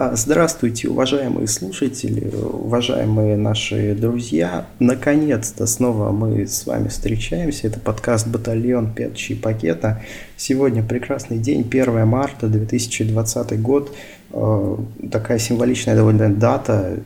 А, здравствуйте, уважаемые слушатели, уважаемые наши друзья. Наконец-то снова мы с вами встречаемся. Это подкаст «Батальон Петчи пакета». Сегодня прекрасный день, 1 марта 2020 год. А, такая символичная довольно дата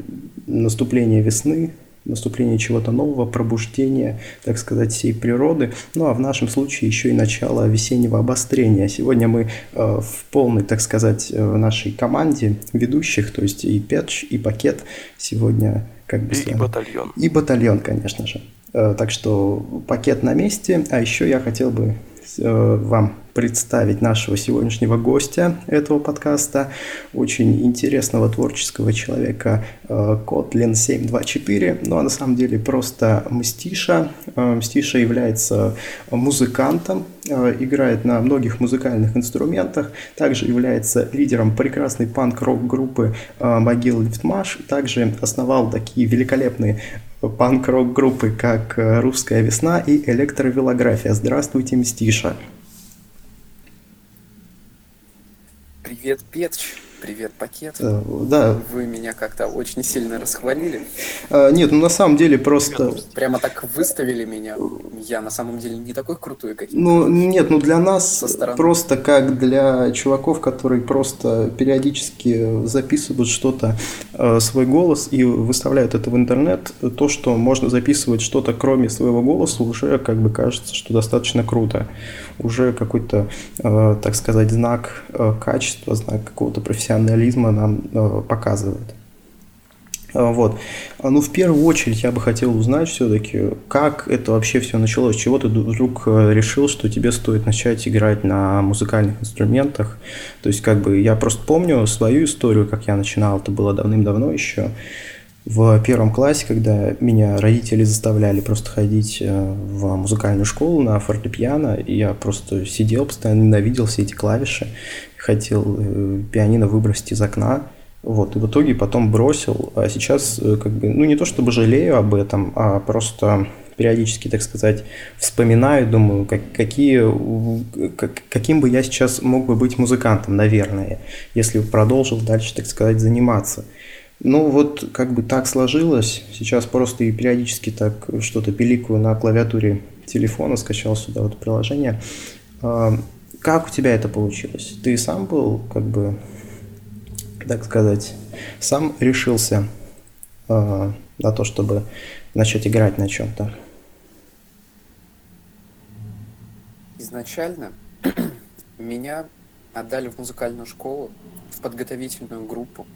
наступления весны, наступление чего-то нового, пробуждение, так сказать, всей природы. Ну а в нашем случае еще и начало весеннего обострения. Сегодня мы э, в полной, так сказать, э, нашей команде ведущих, то есть и Петч, и Пакет сегодня как бы... И, и батальон. И батальон, конечно же. Э, так что пакет на месте. А еще я хотел бы вам представить нашего сегодняшнего гостя этого подкаста, очень интересного творческого человека э, Kotlin 724, ну а на самом деле просто Мстиша. Э, Мстиша является музыкантом, э, играет на многих музыкальных инструментах, также является лидером прекрасной панк-рок группы Могил Лифтмаш, также основал такие великолепные панк-рок группы, как «Русская весна» и «Электровелография». Здравствуйте, Мстиша. Привет, Петч. Привет, пакет. Э, да. Вы меня как-то очень сильно расхвалили. А, нет, ну на самом деле просто... Прямо так выставили меня. Я на самом деле не такой крутой, как Ну нет, ну для нас просто как для чуваков, которые просто периодически записывают что-то, э, свой голос и выставляют это в интернет, то, что можно записывать что-то кроме своего голоса, уже как бы кажется, что достаточно круто. Уже какой-то, э, так сказать, знак качества, знак какого-то профессионализма нам э, показывает. Вот. А, ну, в первую очередь я бы хотел узнать все-таки, как это вообще все началось, чего ты вдруг э, решил, что тебе стоит начать играть на музыкальных инструментах. То есть, как бы, я просто помню свою историю, как я начинал, это было давным-давно еще. В первом классе, когда меня родители заставляли просто ходить э, в музыкальную школу на фортепиано, я просто сидел, постоянно ненавидел все эти клавиши хотел э, пианино выбросить из окна, вот, и в итоге потом бросил, а сейчас э, как бы, ну не то чтобы жалею об этом, а просто периодически, так сказать, вспоминаю, думаю, как, какие, как, каким бы я сейчас мог бы быть музыкантом, наверное, если продолжил дальше, так сказать, заниматься. Ну вот как бы так сложилось, сейчас просто и периодически так что-то пиликаю на клавиатуре телефона, скачал сюда вот приложение. А, как у тебя это получилось? Ты сам был, как бы, так сказать, сам решился э, на то, чтобы начать играть на чем-то? Изначально меня отдали в музыкальную школу, в подготовительную группу.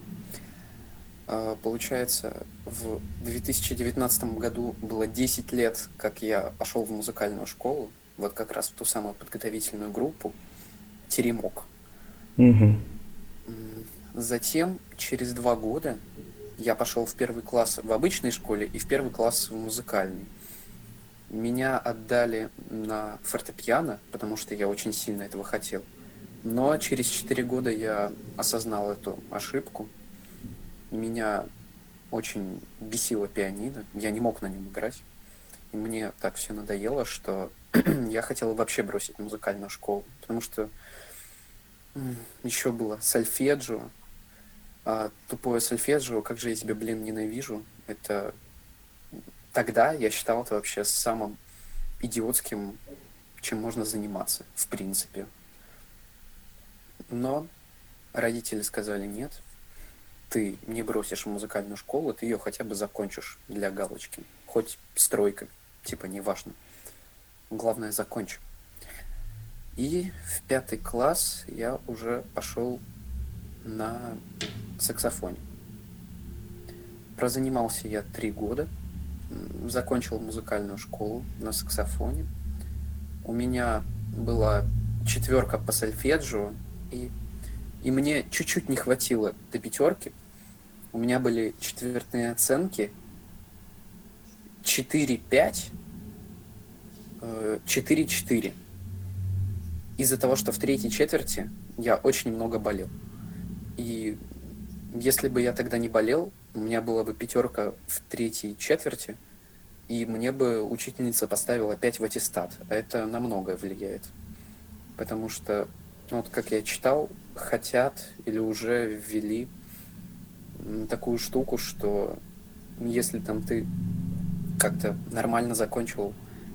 А, получается, в 2019 году было 10 лет, как я пошел в музыкальную школу вот как раз в ту самую подготовительную группу «Теремок». Угу. Затем, через два года, я пошел в первый класс в обычной школе и в первый класс в музыкальный. Меня отдали на фортепиано, потому что я очень сильно этого хотел. Но через четыре года я осознал эту ошибку. Меня очень бесило пианино, я не мог на нем играть. И мне так все надоело, что я хотел вообще бросить музыкальную школу, потому что еще было сольфеджио, а, тупое сольфеджио, как же я тебя, блин, ненавижу. Это тогда я считал это вообще самым идиотским, чем можно заниматься, в принципе. Но родители сказали нет, ты не бросишь музыкальную школу, ты ее хотя бы закончишь для галочки, хоть стройкой, типа неважно главное закончу. И в пятый класс я уже пошел на саксофоне. Прозанимался я три года, закончил музыкальную школу на саксофоне. У меня была четверка по сольфеджио, и, и мне чуть-чуть не хватило до пятерки. У меня были четвертные оценки 4-5 4-4. Из-за того, что в третьей четверти я очень много болел. И если бы я тогда не болел, у меня была бы пятерка в третьей четверти, и мне бы учительница поставила 5 в аттестат. Это на многое влияет. Потому что, вот как я читал, хотят или уже ввели такую штуку, что если там ты как-то нормально закончил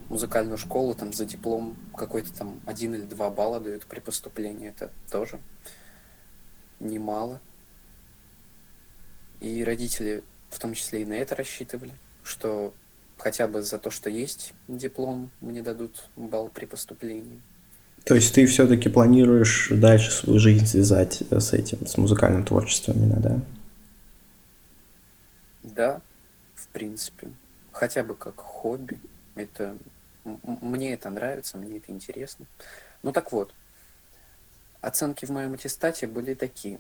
музыкальную школу, там за диплом какой-то там один или два балла дают при поступлении, это тоже немало. И родители в том числе и на это рассчитывали, что хотя бы за то, что есть диплом, мне дадут балл при поступлении. То есть ты все-таки планируешь дальше свою жизнь связать с этим, с музыкальным творчеством именно, да? Да, в принципе. Хотя бы как хобби. Это мне это нравится, мне это интересно. Ну так вот, оценки в моем аттестате были такие.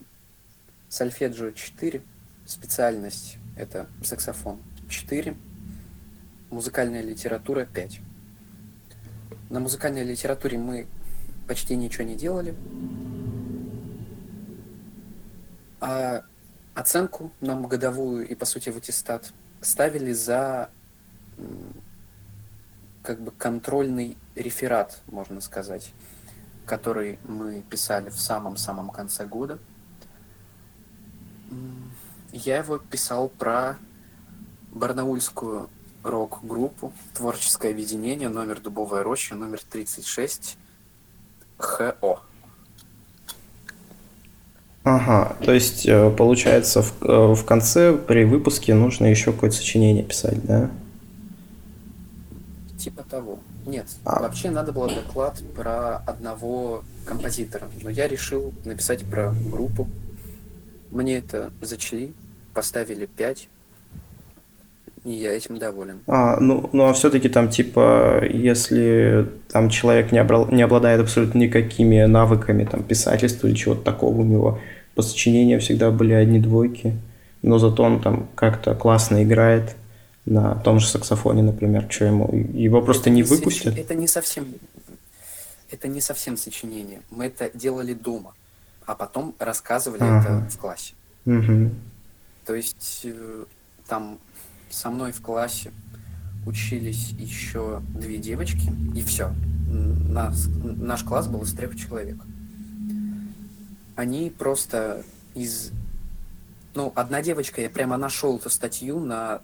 Сольфеджио 4, специальность это саксофон 4, музыкальная литература 5. На музыкальной литературе мы почти ничего не делали. А оценку нам годовую и, по сути, в аттестат ставили за как бы контрольный реферат, можно сказать, который мы писали в самом-самом конце года. Я его писал про барнаульскую рок-группу «Творческое объединение», номер «Дубовая роща», номер 36, ХО. Ага, то есть, э, получается, в, э, в конце при выпуске нужно еще какое-то сочинение писать, да? Типа того. Нет, а. вообще надо было доклад про одного композитора, но я решил написать про группу. Мне это зачли, поставили 5, и я этим доволен. А, ну, ну а все-таки там, типа, если там человек не, обрал, не обладает абсолютно никакими навыками там, писательства или чего-то такого у него, по сочинениям всегда были одни двойки, но зато он там как-то классно играет на том же саксофоне, например, что ему, его просто не выпустят? Это не совсем, это не совсем сочинение. Мы это делали дома, а потом рассказывали ага. это в классе. Угу. То есть э, там со мной в классе учились еще две девочки, и все. Нас, наш класс был из трех человек. Они просто из... Ну, одна девочка, я прямо нашел эту статью на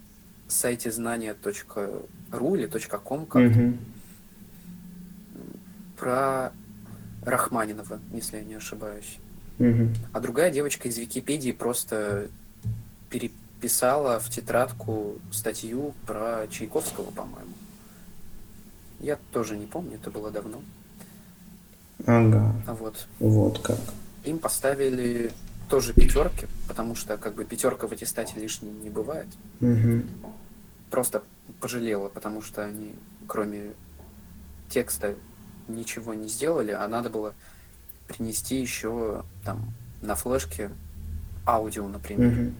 сайте знания.ру или .com как mm-hmm. про Рахманинова, если я не ошибаюсь. Mm-hmm. А другая девочка из Википедии просто пере писала в тетрадку статью про Чайковского, по-моему. Я тоже не помню, это было давно. Ага. А вот. Вот как. Им поставили тоже пятерки, потому что как бы пятерка в аттестате лишней не бывает. Угу. Просто пожалела, потому что они, кроме текста, ничего не сделали, а надо было принести еще там на флешке аудио, например. Угу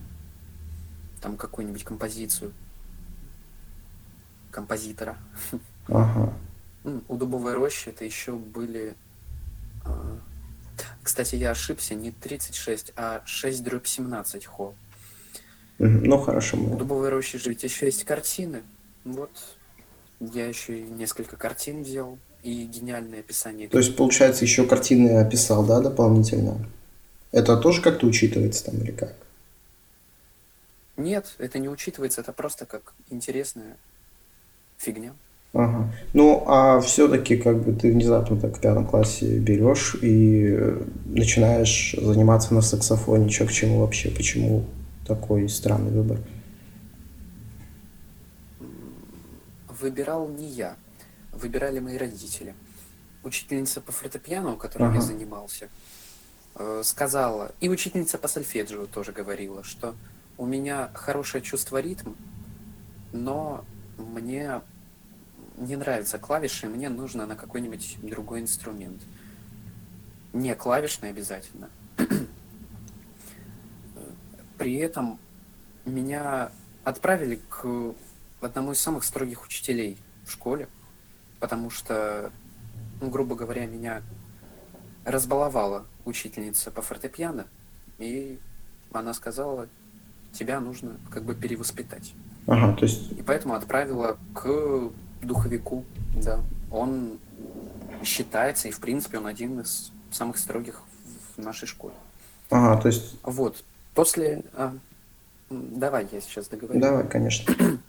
там какую-нибудь композицию композитора. Ага. У Дубовой рощи это еще были... А, кстати, я ошибся, не 36, а 6 дробь 17 хо. Ну, хорошо. У Дубовой рощи же ведь еще есть картины. Вот. Я еще и несколько картин взял и гениальное описание. То есть, получается, еще картины описал, да, дополнительно? Это тоже как-то учитывается там или как? Нет, это не учитывается, это просто как интересная фигня. Ага. Ну, а все-таки как бы ты внезапно так в пятом классе берешь и начинаешь заниматься на саксофоне. Че к чему вообще? Почему такой странный выбор? Выбирал не я. Выбирали мои родители. Учительница по фортепиано, у которой ага. я занимался, э, сказала, и учительница по сольфеджио тоже говорила, что у меня хорошее чувство ритма, но мне не нравятся клавиши, мне нужно на какой-нибудь другой инструмент. Не клавишный обязательно. При этом меня отправили к одному из самых строгих учителей в школе, потому что, ну, грубо говоря, меня разбаловала учительница по фортепиано, и она сказала, тебя нужно как бы перевоспитать. Ага, то есть... И поэтому отправила к духовику, да. Он считается, и в принципе он один из самых строгих в нашей школе. Ага, то есть... Вот. После... А, Давай я сейчас договорю. Давай, конечно.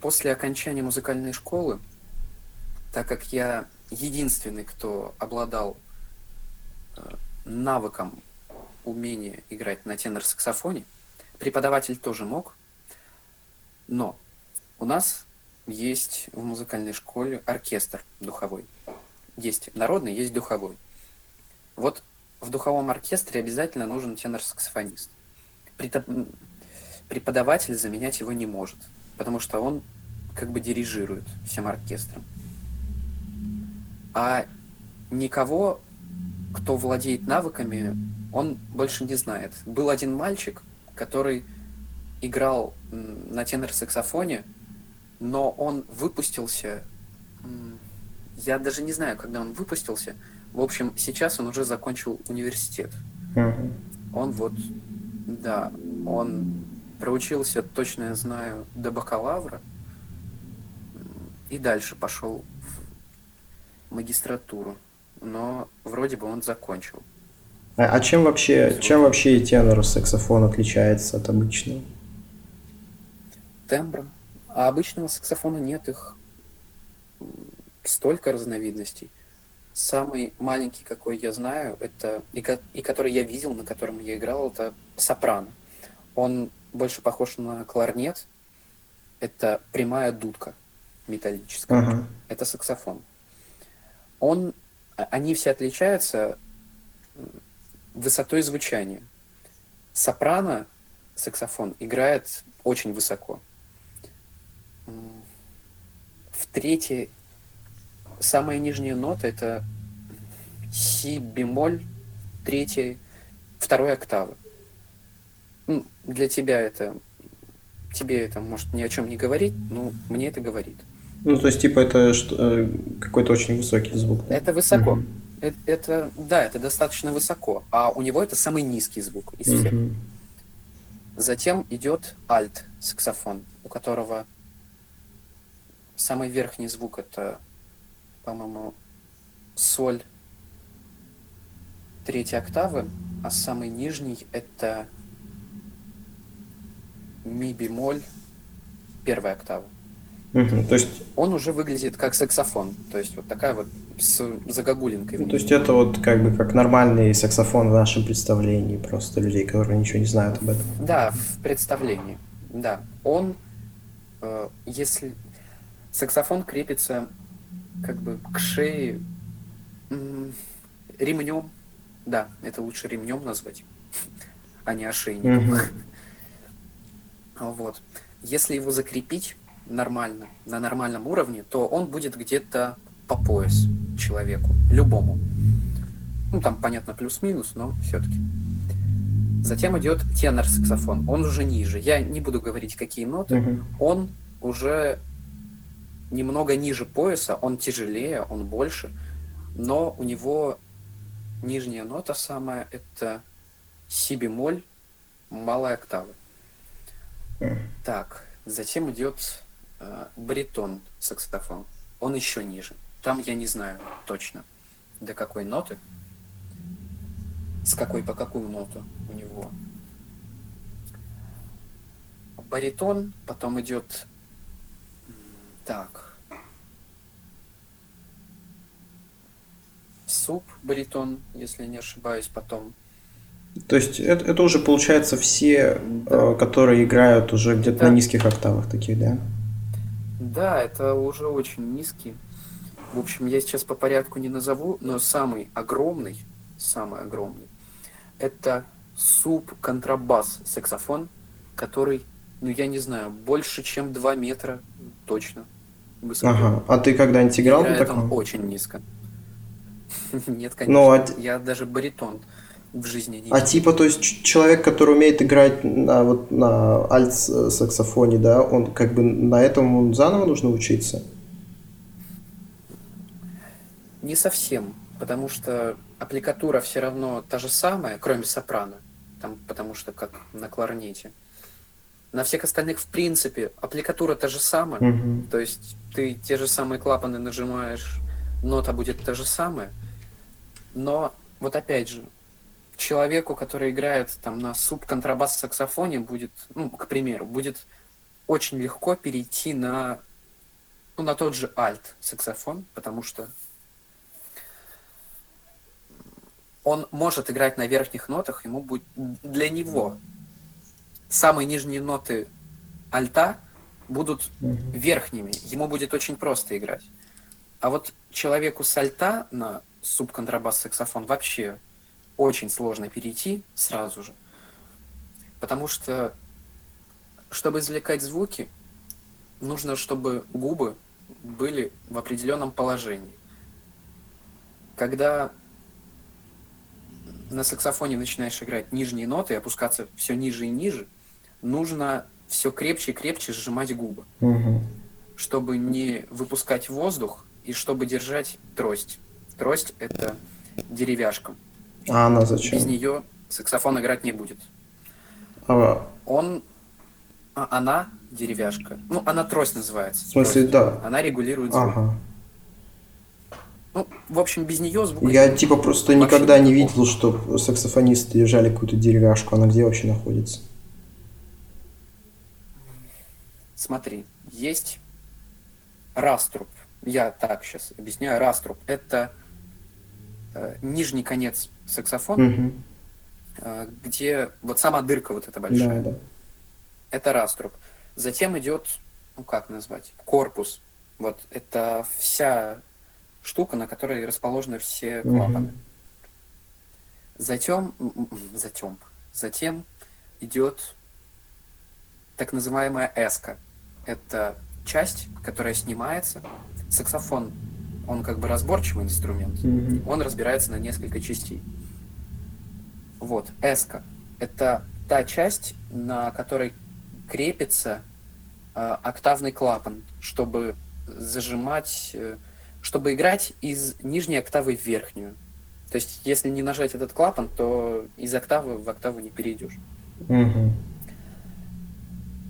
После окончания музыкальной школы, так как я единственный, кто обладал э, навыком умения играть на тенор-саксофоне, преподаватель тоже мог, но у нас есть в музыкальной школе оркестр духовой. Есть народный, есть духовой. Вот в духовом оркестре обязательно нужен тенор-саксофонист. Преподаватель заменять его не может, потому что он как бы дирижирует всем оркестром. А никого, кто владеет навыками, он больше не знает. Был один мальчик, который играл на тенор-саксофоне, но он выпустился, я даже не знаю, когда он выпустился. В общем, сейчас он уже закончил университет. Uh-huh. Он вот, да, он проучился, точно я знаю, до бакалавра и дальше пошел в магистратуру. Но вроде бы он закончил. А, а чем вообще, чем вообще тенор саксофон отличается от обычного? Тембром. А обычного саксофона нет, их столько разновидностей. Самый маленький, какой я знаю, это и, и который я видел, на котором я играл, это сопрано. Он больше похож на кларнет. Это прямая дудка металлическая. Uh-huh. Это саксофон. Он, а, они все отличаются высотой звучания. Сопрано саксофон играет очень высоко в третьей, самая нижняя нота это си бемоль третьей, второй октавы. Ну, для тебя это, тебе это может ни о чем не говорить, но мне это говорит. Ну, то есть, типа, это что, э, какой-то очень высокий звук. Да? Это высоко. Угу. Это, это, да, это достаточно высоко. А у него это самый низкий звук из всех. Угу. Затем идет альт саксофон, у которого Самый верхний звук это, по-моему, соль третьей октавы, а самый нижний это ми бемоль первая октава. Угу, то есть... Он уже выглядит как саксофон, то есть вот такая вот с загогулинкой. Ну, то есть это вот как бы как нормальный саксофон в нашем представлении, просто людей, которые ничего не знают об этом. Да, в представлении, да. Он, э, если Саксофон крепится как бы к шее ремнем. Да, это лучше ремнем назвать, а не ошейником. Вот. Если его закрепить нормально, на нормальном уровне, то он будет где-то по пояс человеку, любому. Ну, там, понятно, плюс-минус, но все-таки. Затем идет тенор-саксофон. Он уже ниже. Я не буду говорить, какие ноты. Uh-huh. Он уже немного ниже пояса, он тяжелее, он больше, но у него нижняя нота самая это си бемоль, малая октава. Так, затем идет э, баритон саксофон. Он еще ниже. Там я не знаю точно, до какой ноты, с какой по какую ноту у него. Баритон, потом идет так. Суп, баритон, если не ошибаюсь, потом. То есть это, это уже получается все, да. э, которые играют уже где-то да. на низких октавах таких, да? Да, это уже очень низкий. В общем, я сейчас по порядку не назову, но самый огромный, самый огромный, это суп контрабас саксофон, который, ну я не знаю, больше чем 2 метра точно высоко. Ага. А ты когда-нибудь играл на таком? очень низко. Нет, конечно. Ну, а... Я даже баритон в жизни не А типа, то есть человек, который умеет играть на вот на альт-саксофоне, да, он как бы на этом он заново нужно учиться? Не совсем, потому что аппликатура все равно та же самая, кроме сопрано, там, потому что как на кларнете. На всех остальных, в принципе, аппликатура та же самая. Mm-hmm. То есть ты те же самые клапаны нажимаешь, нота будет та же самая. Но вот опять же, человеку, который играет там на суб-контрабас саксофоне, будет, ну, к примеру, будет очень легко перейти на, ну, на тот же альт саксофон, потому что он может играть на верхних нотах, ему будет для него самые нижние ноты альта будут верхними, ему будет очень просто играть. А вот человеку с альта на субконтрабас саксофон вообще очень сложно перейти сразу же, потому что чтобы извлекать звуки, нужно, чтобы губы были в определенном положении. Когда на саксофоне начинаешь играть нижние ноты и опускаться все ниже и ниже, нужно все крепче и крепче сжимать губы, угу. чтобы не выпускать воздух и чтобы держать трость. Трость это деревяшка. А она зачем? Без нее саксофон играть не будет. А... Он, а, она деревяшка. Ну, она трость называется. В смысле, трость. да. Она регулирует звук. Ага. Ну, в общем, без нее звук... Я типа просто никогда не видел, что саксофонисты держали какую-то деревяшку. Она где вообще находится? Смотри, есть раструб. Я так сейчас объясняю. Раструб – это нижний конец саксофона, угу. э, где вот сама дырка вот эта большая. Да, да. Это раструб. Затем идет, ну как назвать, корпус. Вот это вся штука, на которой расположены все клапаны. Угу. Затем, затем, затем идет так называемая эска. Это часть, которая снимается. Саксофон, он как бы разборчивый инструмент. Mm-hmm. Он разбирается на несколько частей. Вот, эска. Это та часть, на которой крепится э, октавный клапан, чтобы зажимать э, чтобы играть из нижней октавы в верхнюю. То есть, если не нажать этот клапан, то из октавы в октаву не перейдешь. Угу.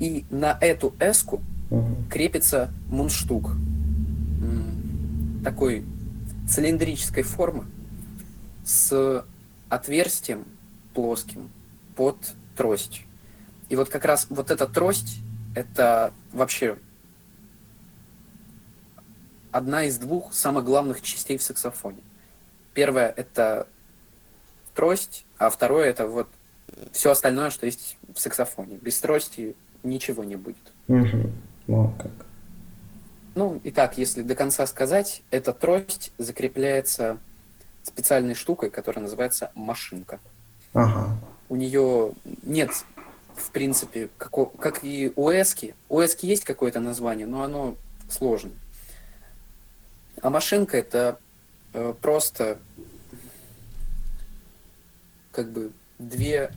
И на эту эску угу. крепится мундштук такой цилиндрической формы с отверстием плоским под трость. И вот как раз вот эта трость, это вообще одна из двух самых главных частей в саксофоне. Первое – это трость, а второе – это вот все остальное, что есть в саксофоне. Без трости ничего не будет. Угу. Ну, как. Ну, итак, если до конца сказать, эта трость закрепляется специальной штукой, которая называется машинка. Ага. У нее нет, в принципе, как, как и у эски. У эски есть какое-то название, но оно сложное. А машинка это э, просто как бы две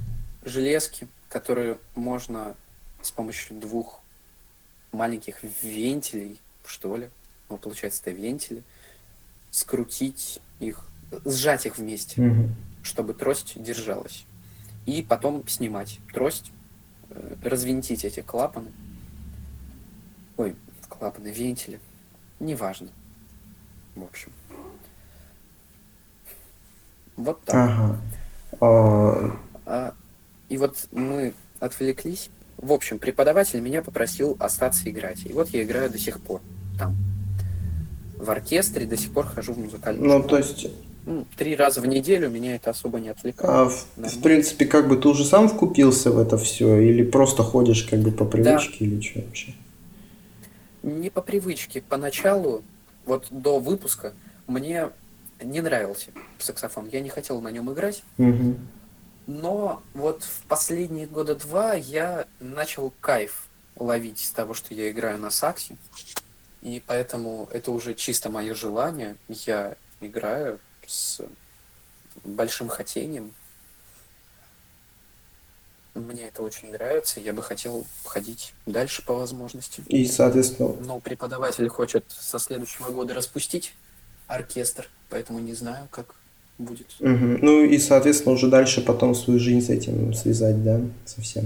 железки, которые можно с помощью двух маленьких вентилей, что ли, ну, получается, это вентили, скрутить их, сжать их вместе, угу. чтобы трость держалась. И потом снимать трость, э, развинтить эти клапаны. Ой, клапаны, вентили. Неважно в общем. Вот так. Ага. А... А, и вот мы отвлеклись. В общем, преподаватель меня попросил остаться играть. И вот я играю до сих пор там. В оркестре до сих пор хожу в музыкальную Ну, школу. то есть... Ну, три раза в неделю меня это особо не отвлекает. А, в, в принципе, как бы ты уже сам вкупился в это все, или просто ходишь как бы по привычке, да. или что вообще? Не по привычке. Поначалу вот до выпуска мне не нравился саксофон. Я не хотел на нем играть. Угу. Но вот в последние года два я начал кайф ловить с того, что я играю на саксе. И поэтому это уже чисто мое желание. Я играю с большим хотением. Мне это очень нравится, я бы хотел ходить дальше по возможности. И, соответственно... Но преподаватель хочет со следующего года распустить оркестр, поэтому не знаю, как будет. Угу. Ну и, соответственно, уже дальше потом свою жизнь с этим связать, да, совсем.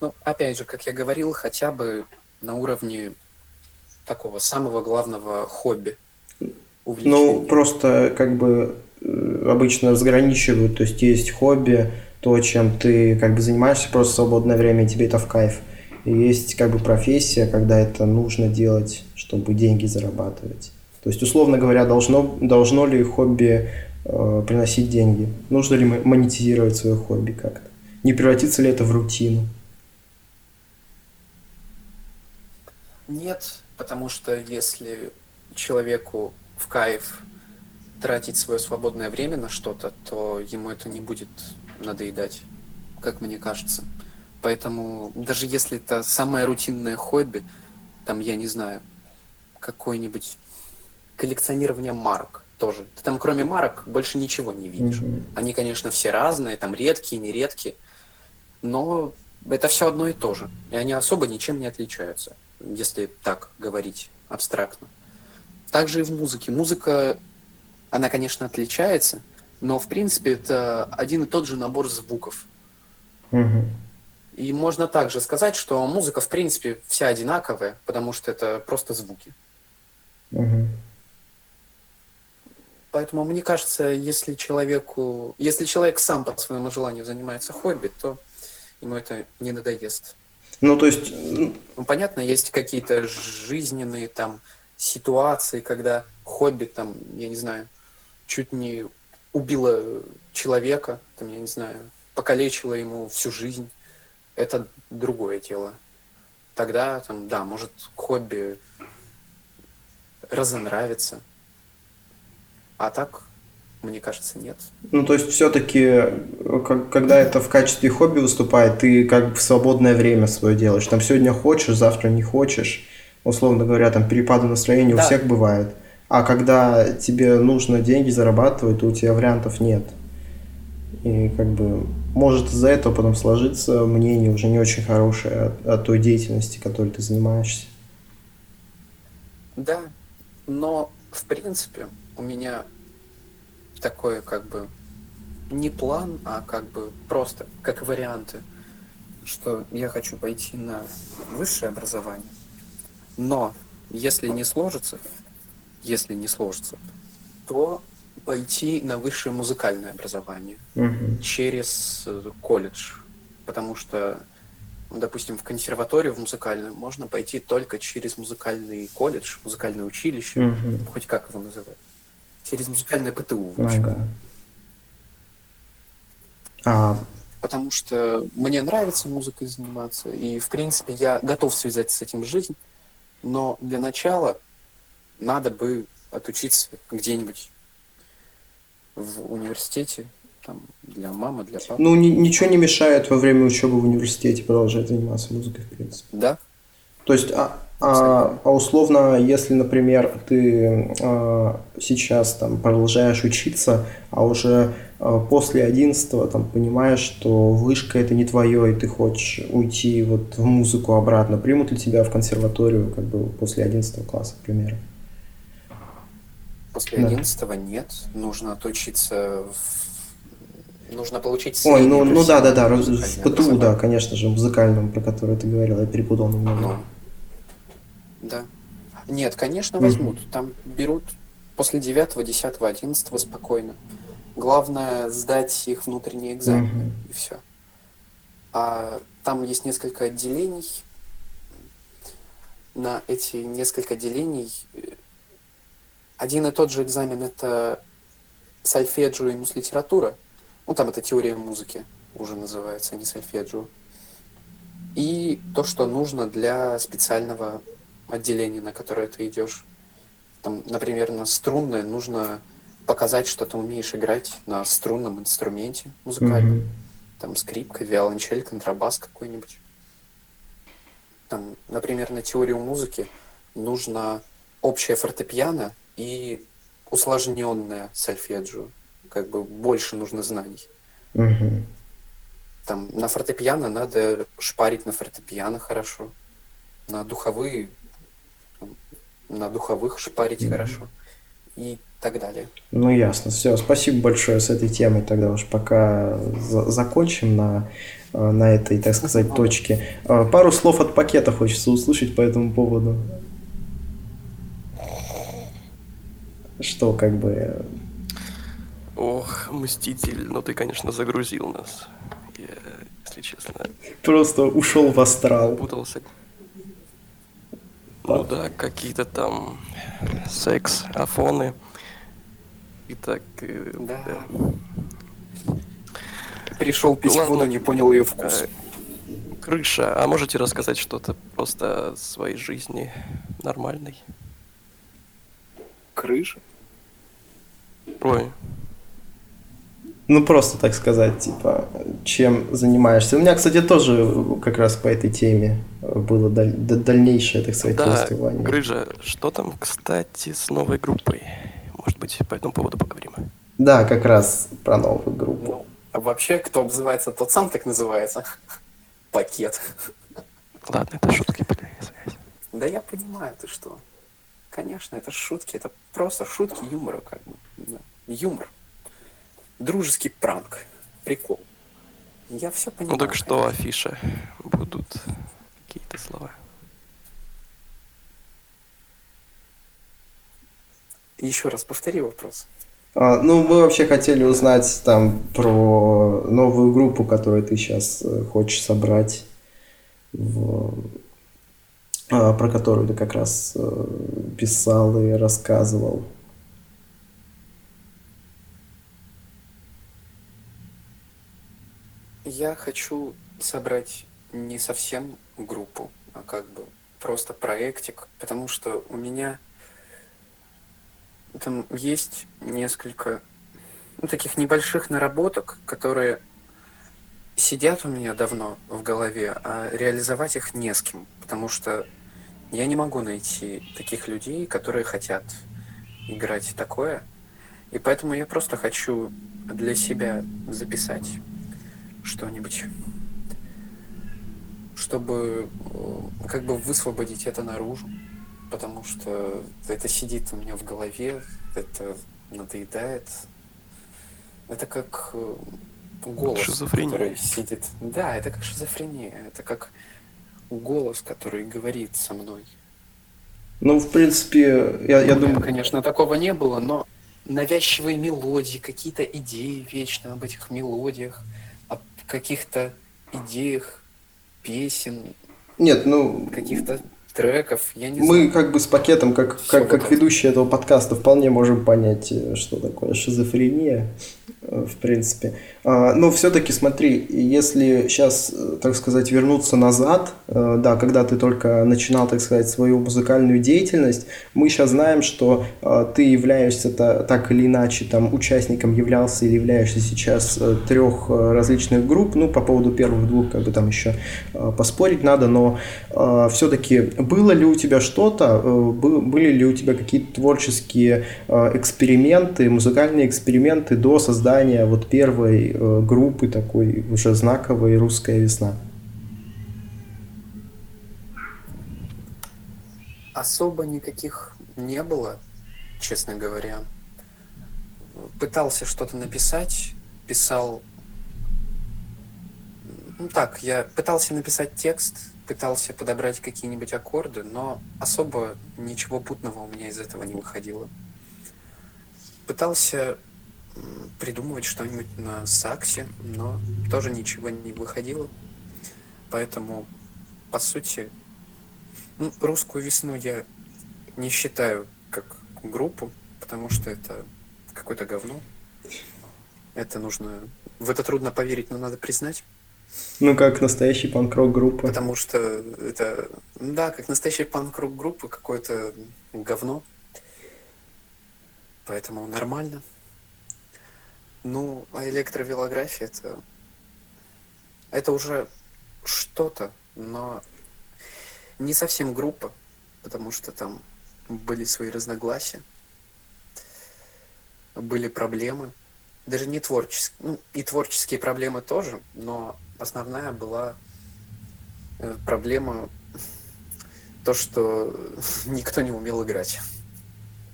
Ну, опять же, как я говорил, хотя бы на уровне такого самого главного хобби. Ну, просто как бы э, обычно разграничивают, то есть есть хобби, то, чем ты как бы занимаешься просто в свободное время, и тебе это в кайф. И есть как бы профессия, когда это нужно делать, чтобы деньги зарабатывать. То есть, условно говоря, должно, должно ли хобби э, приносить деньги? Нужно ли монетизировать свое хобби как-то? Не превратится ли это в рутину? Нет, потому что если человеку в кайф тратить свое свободное время на что-то, то ему это не будет надоедать, как мне кажется. Поэтому даже если это самое рутинное хобби, там, я не знаю, какое-нибудь коллекционирование марок тоже. Ты там кроме марок больше ничего не видишь. Mm-hmm. Они, конечно, все разные, там редкие, нередкие, но это все одно и то же. И они особо ничем не отличаются, если так говорить абстрактно. Также и в музыке. Музыка, она, конечно, отличается, но, в принципе, это один и тот же набор звуков. Mm-hmm. И можно также сказать, что музыка, в принципе, вся одинаковая, потому что это просто звуки. Угу. Поэтому мне кажется, если человеку, если человек сам по своему желанию занимается хобби, то ему это не надоест. Ну, то есть... Ну, понятно, есть какие-то жизненные там ситуации, когда хобби там, я не знаю, чуть не убило человека, там, я не знаю, покалечило ему всю жизнь это другое дело. Тогда, там, да, может хобби разонравится. А так, мне кажется, нет. Ну, то есть, все-таки, когда это в качестве хобби выступает, ты как бы в свободное время свое делаешь. Там сегодня хочешь, завтра не хочешь. Условно говоря, там перепады настроения да. у всех бывает. А когда тебе нужно деньги зарабатывать, то у тебя вариантов нет. И как бы может из-за этого потом сложиться мнение уже не очень хорошее о, о той деятельности, которой ты занимаешься. Да, но в принципе у меня такое как бы не план, а как бы просто как варианты, что я хочу пойти на высшее образование. Но если не сложится, если не сложится, то пойти на высшее музыкальное образование угу. через э, колледж. Потому что, допустим, в консерваторию, в музыкальную, можно пойти только через музыкальный колледж, музыкальное училище, угу. хоть как его называют. Через музыкальное ПТУ. Ага. А... Потому что мне нравится музыкой заниматься, и, в принципе, я готов связать с этим жизнь, но для начала надо бы отучиться где-нибудь в университете, там, для мамы, для папы. Ну, ни, ничего не мешает во время учебы в университете продолжать заниматься музыкой, в принципе. Да. То есть, а, а, а условно, если, например, ты а, сейчас там продолжаешь учиться, а уже а, после 11 там понимаешь, что вышка это не твое, и ты хочешь уйти вот в музыку обратно, примут ли тебя в консерваторию как бы после 11 класса, к примеру? После да. 11 нет. Нужно отучиться в... Нужно получить Ой, ну, ну да, да, да, в ПТУ, да, конечно же, музыкальном, про который ты говорил, я перепутал немного. Ну, да. Нет, конечно, возьмут. Mm-hmm. Там берут после 9, 10, 11 спокойно. Главное сдать их внутренний экзамен, mm-hmm. и все. А там есть несколько отделений. На эти несколько отделений один и тот же экзамен это сольфеджио и мус-литература. Ну, там это теория музыки уже называется, а не сольфеджио. И то, что нужно для специального отделения, на которое ты идешь. Там, например, на струнное нужно показать, что ты умеешь играть на струнном инструменте музыкальном. Mm-hmm. Там скрипка, виолончель, контрабас какой-нибудь. Там, например, на теорию музыки нужно общее фортепиано и усложненное сольфеджио. Как бы больше нужно знаний. Угу. Там на фортепиано надо шпарить на фортепиано хорошо. На духовые на духовых шпарить mm хорошо. И так далее. Ну ясно. Все, спасибо большое с этой темой. Тогда уж пока за- закончим на, э, на этой, так сказать, точке. Э, пару слов от пакета хочется услышать по этому поводу. что как бы Ох, Мститель, ну ты, конечно, загрузил нас. Я, если честно. Просто ушел в астрал. Путался. Ну да, какие-то там секс, афоны. И так, э, да. да. Пришел Ладно. воду, не понял ее вкус. Э, крыша, а можете рассказать что-то просто о своей жизни нормальной? Крыша? Ой. Ну, просто так сказать, типа, чем занимаешься. У меня, кстати, тоже как раз по этой теме было даль- дальнейшее, так сказать, да, повествование. Грыжа, что там, кстати, с новой группой? Может быть, по этому поводу поговорим? Да, как раз про новую группу. Ну, а вообще, кто обзывается, тот сам так называется. Пакет. Ладно, это шутки. Да я понимаю, ты что. Конечно, это шутки, это просто шутки юмора, как бы. Да. Юмор. Дружеский пранк. Прикол. Я все понимаю. Ну так что, афиша? Будут какие-то слова? Еще раз повтори вопрос. А, ну, мы вообще хотели узнать там про новую группу, которую ты сейчас э, хочешь собрать, в... а, про которую ты как раз э, писал и рассказывал. Я хочу собрать не совсем группу, а как бы просто проектик, потому что у меня там есть несколько ну, таких небольших наработок, которые сидят у меня давно в голове, а реализовать их не с кем, потому что я не могу найти таких людей, которые хотят играть такое, и поэтому я просто хочу для себя записать что-нибудь, чтобы э, как бы высвободить это наружу потому что это сидит у меня в голове, это надоедает. Это как э, голос, шизофрения. который сидит. Да, это как шизофрения, это как голос, который говорит со мной. Ну, в принципе, я, я думаю... Конечно, такого не было, но навязчивые мелодии, какие-то идеи вечно об этих мелодиях, каких-то идеях песен. Нет, ну... Каких-то треков, я не Мы знаю. как бы с пакетом, как, как, как ведущие этого подкаста, вполне можем понять, э, что такое шизофрения. Э, в принципе. А, но все-таки смотри, если сейчас, э, так сказать, вернуться назад, э, да, когда ты только начинал, так сказать, свою музыкальную деятельность, мы сейчас знаем, что ты являешься так или иначе там участником являлся или являешься сейчас трех различных групп. Ну, по поводу первых двух, как бы там еще поспорить надо, но все-таки было ли у тебя что-то, были ли у тебя какие-то творческие эксперименты, музыкальные эксперименты до создания создания вот первой э, группы такой уже знаковой «Русская весна»? Особо никаких не было, честно говоря. Пытался что-то написать, писал... Ну так, я пытался написать текст, пытался подобрать какие-нибудь аккорды, но особо ничего путного у меня из этого не выходило. Пытался придумывать что-нибудь на саксе, но тоже ничего не выходило. Поэтому, по сути, ну, русскую весну я не считаю как группу, потому что это какое-то говно. Это нужно... В это трудно поверить, но надо признать. Ну, как настоящий панк-рок группа. Потому что это... Да, как настоящий панк-рок группа, какое-то говно. Поэтому нормально. Ну, а электровелография это... Это уже что-то, но не совсем группа, потому что там были свои разногласия, были проблемы, даже не творческие, ну и творческие проблемы тоже, но основная была э, проблема то, что никто не умел играть.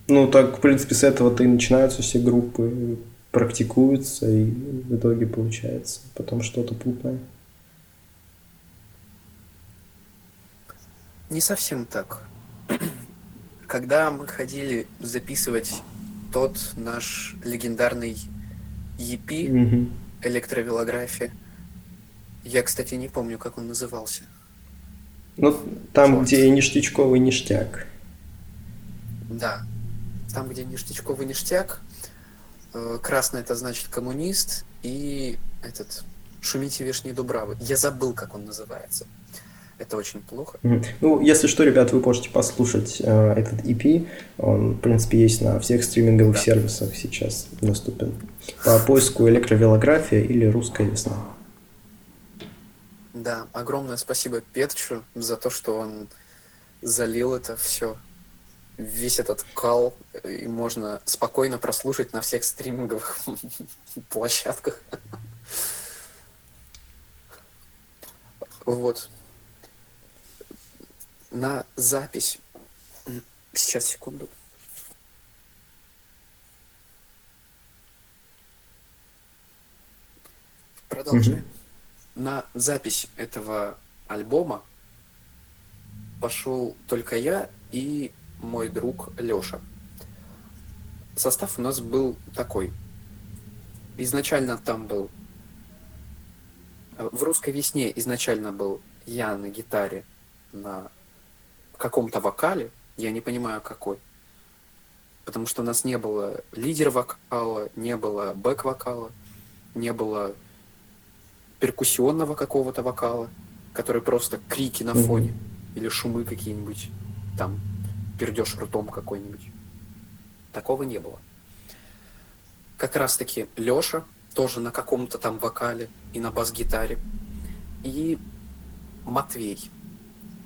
Ну, так, в принципе, с этого-то и начинаются все группы практикуются, и в итоге получается потом что-то путное. Не совсем так. Когда мы ходили записывать тот наш легендарный EP, угу. электровелография. Я, кстати, не помню, как он назывался. Ну, там, вот. где ништячковый ништяк. Да. Там, где ништячковый ништяк, красный это значит коммунист, и этот «Шумите вишни Дубравы». Я забыл, как он называется. Это очень плохо. Ну, если что, ребят, вы можете послушать э, этот EP. Он, в принципе, есть на всех стриминговых да. сервисах сейчас доступен. По поиску электровелография или русская весна. Да, огромное спасибо Петрчу за то, что он залил это все, весь этот кал, и можно спокойно прослушать на всех стриминговых площадках. Вот. На запись. Сейчас, секунду. Продолжаем. Mm-hmm на запись этого альбома пошел только я и мой друг Лёша. Состав у нас был такой. Изначально там был... В «Русской весне» изначально был я на гитаре на каком-то вокале, я не понимаю какой. Потому что у нас не было лидер вокала, не было бэк-вокала, не было перкуссионного какого-то вокала, который просто крики на фоне, mm-hmm. или шумы какие-нибудь, там, пердеж ртом какой-нибудь. Такого не было. Как раз-таки Лёша, тоже на каком-то там вокале и на бас-гитаре. И Матвей.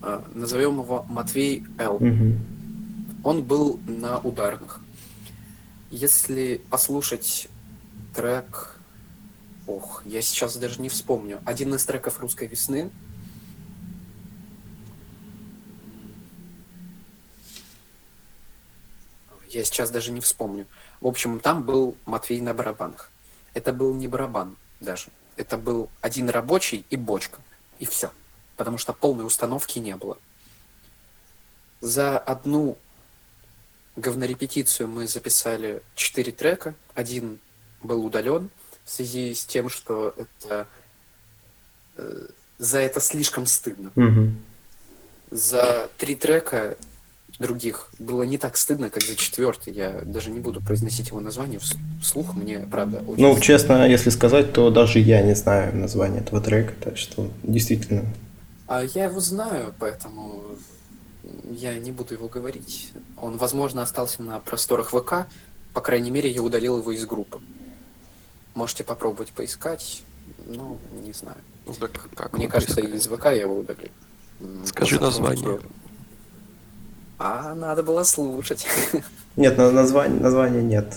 Э, назовем его Матвей Л. Mm-hmm. Он был на ударных. Если послушать трек Ох, я сейчас даже не вспомню. Один из треков «Русской весны». Я сейчас даже не вспомню. В общем, там был Матвей на барабанах. Это был не барабан даже. Это был один рабочий и бочка. И все. Потому что полной установки не было. За одну говнорепетицию мы записали четыре трека. Один был удален, в связи с тем, что это э, за это слишком стыдно. Угу. За три трека других было не так стыдно, как за четвертый. Я даже не буду произносить его название вслух, мне правда очень Ну, стыдно. честно, если сказать, то даже я не знаю название этого трека, так что действительно. А я его знаю, поэтому я не буду его говорить. Он, возможно, остался на просторах ВК, по крайней мере, я удалил его из группы. Можете попробовать поискать. Ну, не знаю. Ну, так как Мне кажется, поискать? из ВК я его удалил. Скажи название. А надо было слушать. Нет, название, названия нет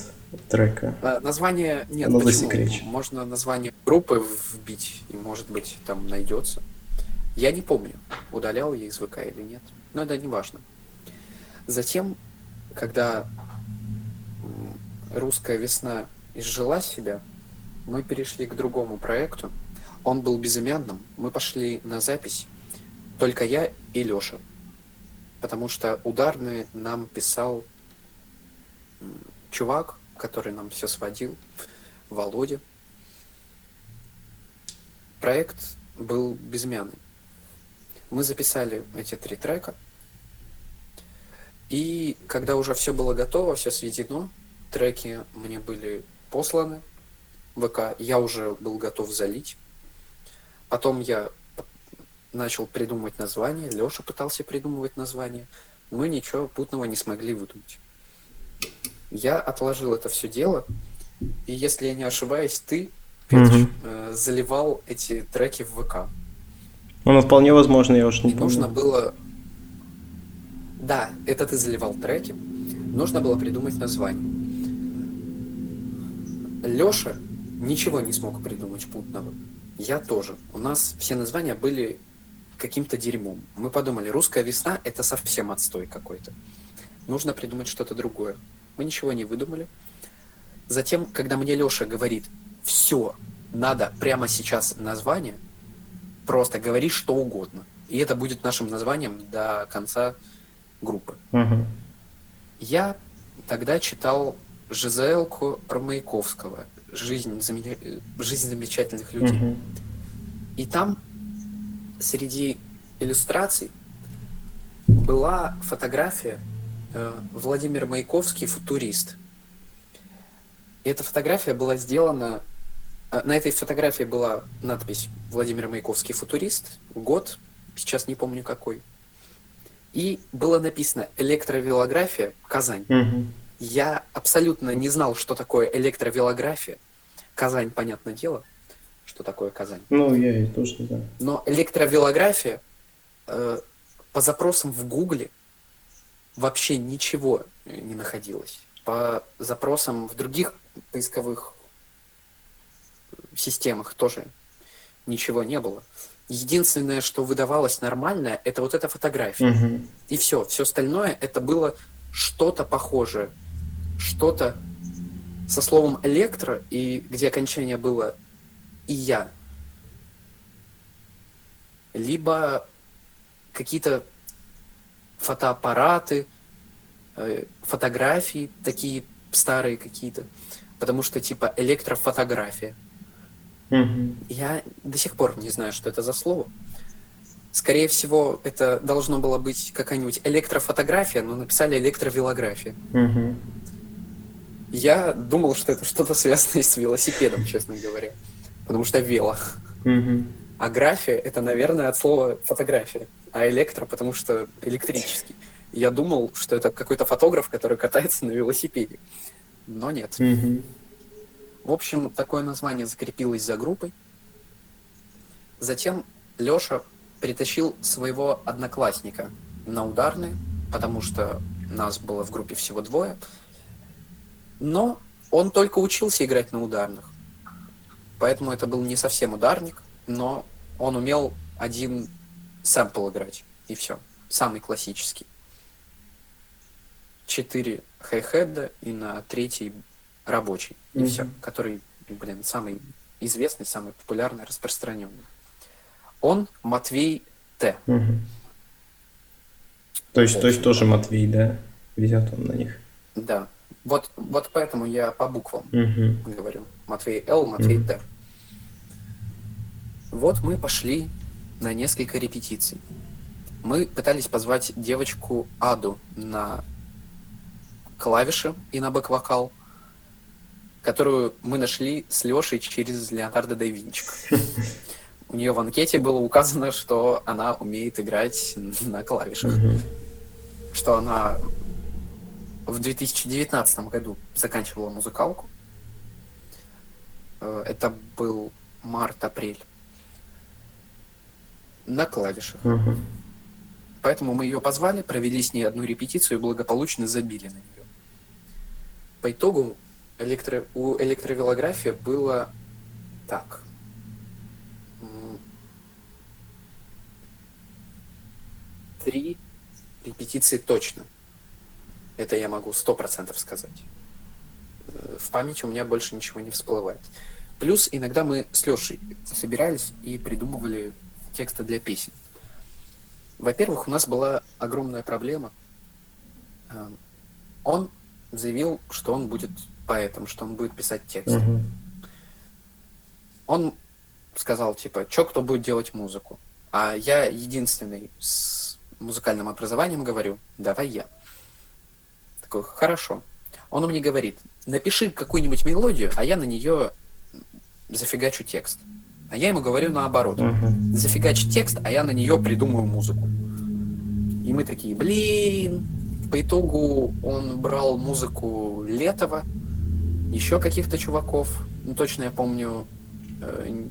трека. А, название нет. Оно почему? Можно название группы вбить, и может быть там найдется. Я не помню, удалял я из ВК или нет. Но это не важно. Затем, когда русская весна изжила себя, мы перешли к другому проекту. Он был безымянным. Мы пошли на запись. Только я и Леша. Потому что ударный нам писал чувак, который нам все сводил, Володя. Проект был безымянный. Мы записали эти три трека. И когда уже все было готово, все сведено, треки мне были посланы, ВК я уже был готов залить. Потом я начал придумывать название, Леша пытался придумывать название. Мы ничего путного не смогли выдумать. Я отложил это все дело, и если я не ошибаюсь, ты, Петр, угу. э, заливал эти треки в ВК. Ну, вполне возможно, я уж не и помню. нужно было... Да, это ты заливал треки. Нужно было придумать название. Леша ничего не смог придумать путного. Я тоже. У нас все названия были каким-то дерьмом. Мы подумали, русская весна это совсем отстой какой-то. Нужно придумать что-то другое. Мы ничего не выдумали. Затем, когда мне Леша говорит, все, надо прямо сейчас название, просто говори что угодно. И это будет нашим названием до конца группы. Угу. Я тогда читал Жизелку про Маяковского жизнь, жизнь замечательных людей. Угу. И там среди иллюстраций была фотография э, Владимир Маяковский «Футурист». И эта фотография была сделана... Э, на этой фотографии была надпись «Владимир Маяковский «Футурист», год, сейчас не помню какой. И было написано «Электровелография, Казань». Угу. Я абсолютно не знал, что такое электровелография. Казань, понятное дело, что такое Казань. Ну, я и тоже не знаю. Но электровелография э, по запросам в Гугле вообще ничего не находилось. По запросам в других поисковых системах тоже ничего не было. Единственное, что выдавалось нормальное, это вот эта фотография. Угу. И все. Все остальное это было что-то похожее. Что-то со словом электро, и где окончание было и я. Либо какие-то фотоаппараты, э, фотографии такие старые какие-то. Потому что типа электрофотография. Угу. Я до сих пор не знаю, что это за слово. Скорее всего, это должно было быть какая-нибудь электрофотография, но написали электровелография. Угу. Я думал, что это что-то связанное с велосипедом, честно говоря. Потому что вело. Угу. А графия это, наверное, от слова фотография. А электро, потому что электрический. Я думал, что это какой-то фотограф, который катается на велосипеде. Но нет. Угу. В общем, такое название закрепилось за группой. Затем Леша притащил своего одноклассника на ударные, потому что нас было в группе всего двое. Но он только учился играть на ударных. Поэтому это был не совсем ударник, но он умел один сэмпл играть. И все. Самый классический. Четыре хай-хеда и на третий рабочий. И mm-hmm. все. Который, блин, самый известный, самый популярный, распространенный. Он Матвей Т. Mm-hmm. То есть, то есть тоже Матвей, да? Везет он на них. Да. Вот, вот поэтому я по буквам mm-hmm. говорю. Матвей Л, Матвей mm-hmm. Т. Вот мы пошли на несколько репетиций. Мы пытались позвать девочку Аду на клавиши и на бэк-вокал которую мы нашли с Лешей через Леонардо да Винчи. У нее в анкете было указано, что она умеет играть на клавишах. Что она в 2019 году заканчивала музыкалку. Э, это был март-апрель. На клавишах. Поэтому мы ее позвали, провели с ней одну репетицию и благополучно забили на нее. По итогу электро... у электровелографии было так. Три репетиции точно. Это я могу сто процентов сказать. В памяти у меня больше ничего не всплывает. Плюс иногда мы с Лешей собирались и придумывали тексты для песен. Во-первых, у нас была огромная проблема. Э, он заявил, что он будет поэтом, что он будет писать текст. Угу. Он сказал, типа, чё кто будет делать музыку? А я единственный с музыкальным образованием говорю, давай я. Такой, хорошо. Он мне говорит, напиши какую-нибудь мелодию, а я на нее зафигачу текст. А я ему говорю наоборот. Uh-huh. Зафигачь текст, а я на нее придумаю музыку. И мы такие, блин. По итогу он брал музыку Летова, еще каких-то чуваков. Ну, точно я помню, э,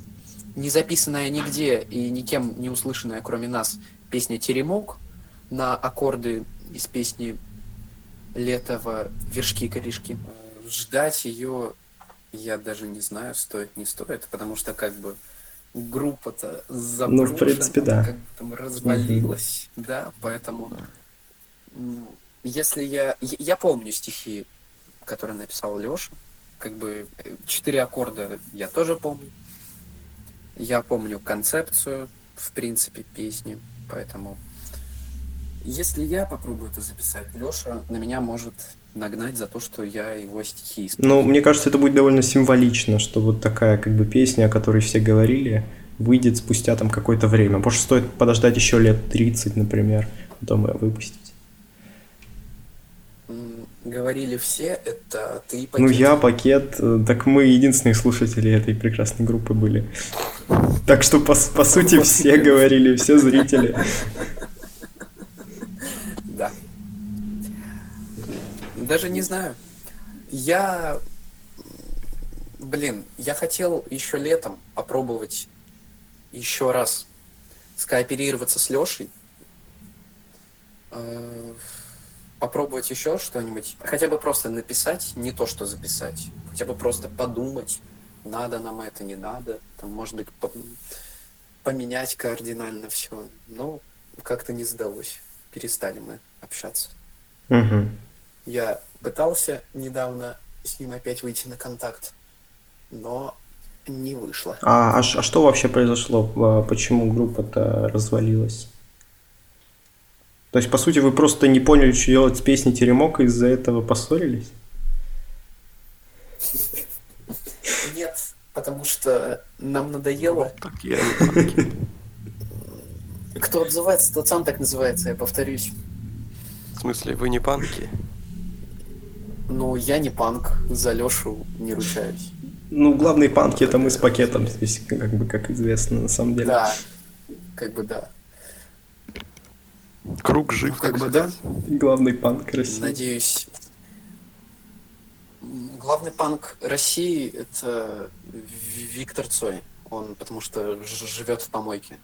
не записанная нигде и никем не услышанная, кроме нас, песня «Теремок» на аккорды из песни Летова «Вершки-корешки». Ждать ее я даже не знаю, стоит, не стоит, потому что как бы группа-то заброшена, ну, в принципе, да. как там развалилась, mm-hmm. да, поэтому если я... Я помню стихи, которые написал Леша, как бы четыре аккорда я тоже помню. Я помню концепцию, в принципе, песни, поэтому Если я попробую это записать, Леша на меня может нагнать за то, что я его стихи использую. Ну, мне кажется, это будет довольно символично, что вот такая как бы песня, о которой все говорили, выйдет спустя там какое-то время. Потому что стоит подождать еще лет 30, например, потом ее выпустить. Говорили все, это ты пакет. Ну, я пакет, э, так мы единственные слушатели этой прекрасной группы были. Так что, по, по сути, все говорили, все зрители. Да. Даже не знаю. Я, блин, я хотел еще летом попробовать еще раз скооперироваться с Лешей, э, попробовать еще что-нибудь, хотя бы просто написать, не то, что записать, хотя бы просто подумать, надо нам это, не надо, там, может быть, поменять кардинально все. Но как-то не сдалось. Перестали мы общаться. Угу. Я пытался недавно с ним опять выйти на контакт, но не вышло. А, а, а что вообще произошло? А почему группа-то развалилась? То есть, по сути, вы просто не поняли, что делать с песней Теремок, и из-за этого поссорились? Нет, потому что нам надоело. Так я Кто отзывается, тот сам так называется, я повторюсь. В смысле, вы не панки? Ну, я не панк, за Лешу не ручаюсь. Ну, главные панки это мы с пакетом здесь, как бы, как известно, на самом деле. Да, как бы да. Круг жив, ну, как бы да. Главный панк России. Надеюсь. Главный панк России это Виктор Цой. Он потому что живет в помойке.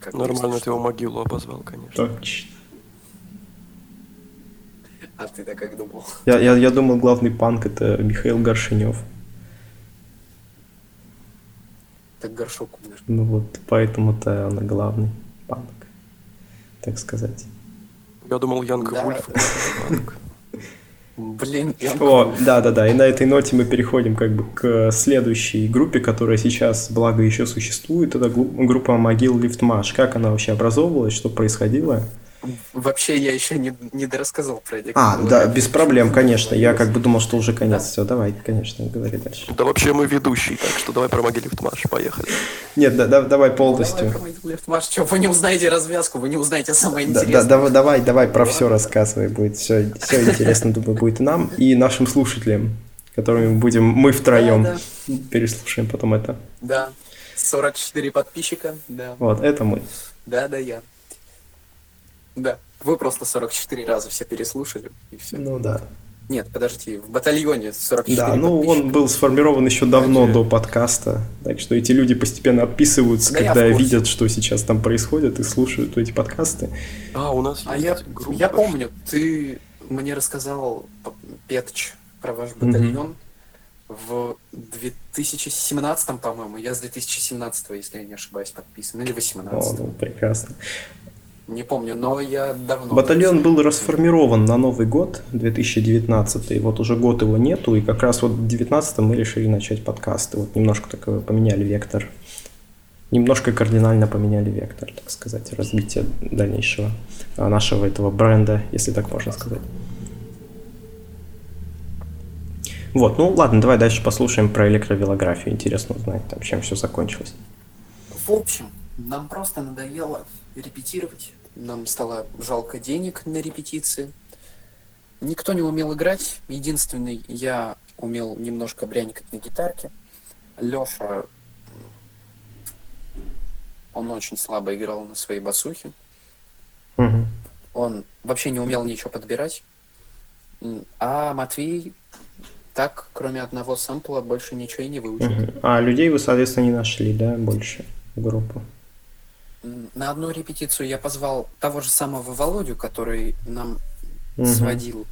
Как Нормально ты его могилу обозвал, конечно. Точно. А ты-то как думал? Я, я, я думал, главный панк это Михаил Горшинев. Так горшок умер. Ну вот, поэтому-то он главный панк, так сказать. Я думал, Янг да. Вульф панк. Блин, О, да-да-да, и на этой ноте мы переходим как бы к следующей группе, которая сейчас, благо, еще существует. Это группа Могил Лифтмаш. Как она вообще образовывалась, что происходило? Вообще я еще не, не дорассказал про это. А, да, без проблем, конечно. Я как бы думал, что уже конец. Да. Все, давай, конечно, говори дальше. Да вообще мы ведущий, так что давай про Могилев Маш, поехали. Нет, да, да, давай полностью. Давай про Могилев Маш, что, вы не узнаете развязку, вы не узнаете самое интересное. Да, да, давай, давай про все рассказывай, будет все, все интересно, думаю, будет и нам, и нашим слушателям, которыми будем мы втроем. Да, да. Переслушаем потом это. Да, 44 подписчика, да. Вот, это мы. Да, да, я. Да. Вы просто 44 раза все переслушали, и все. Ну да. Нет, подождите, в батальоне 44 Да, ну он был сформирован еще давно до подкаста, так что эти люди постепенно отписываются, да когда видят, что сейчас там происходит, и слушают эти подкасты. А, у нас а есть я, группа. Я помню, ты мне рассказал, Петч, про ваш батальон mm-hmm. в 2017, по-моему, я с 2017, если я не ошибаюсь, подписан, или 18. О, ну, прекрасно. Не помню, но я давно... Батальон был расформирован на Новый год, 2019, вот уже год его нету, и как раз вот в 2019 мы решили начать подкасты, вот немножко так поменяли вектор, немножко кардинально поменяли вектор, так сказать, развития дальнейшего а, нашего этого бренда, если так можно сказать. Вот, ну ладно, давай дальше послушаем про электровелографию. Интересно узнать, там, чем все закончилось. В общем, нам просто надоело репетировать. Нам стало жалко денег на репетиции. Никто не умел играть. Единственный я умел немножко брянькать на гитарке. Леша, он очень слабо играл на своей басухе. Угу. Он вообще не умел ничего подбирать. А Матвей так, кроме одного сампла, больше ничего и не выучил. Угу. А людей вы, соответственно, не нашли, да, больше в группу? На одну репетицию я позвал того же самого Володю, который нам угу. сводил.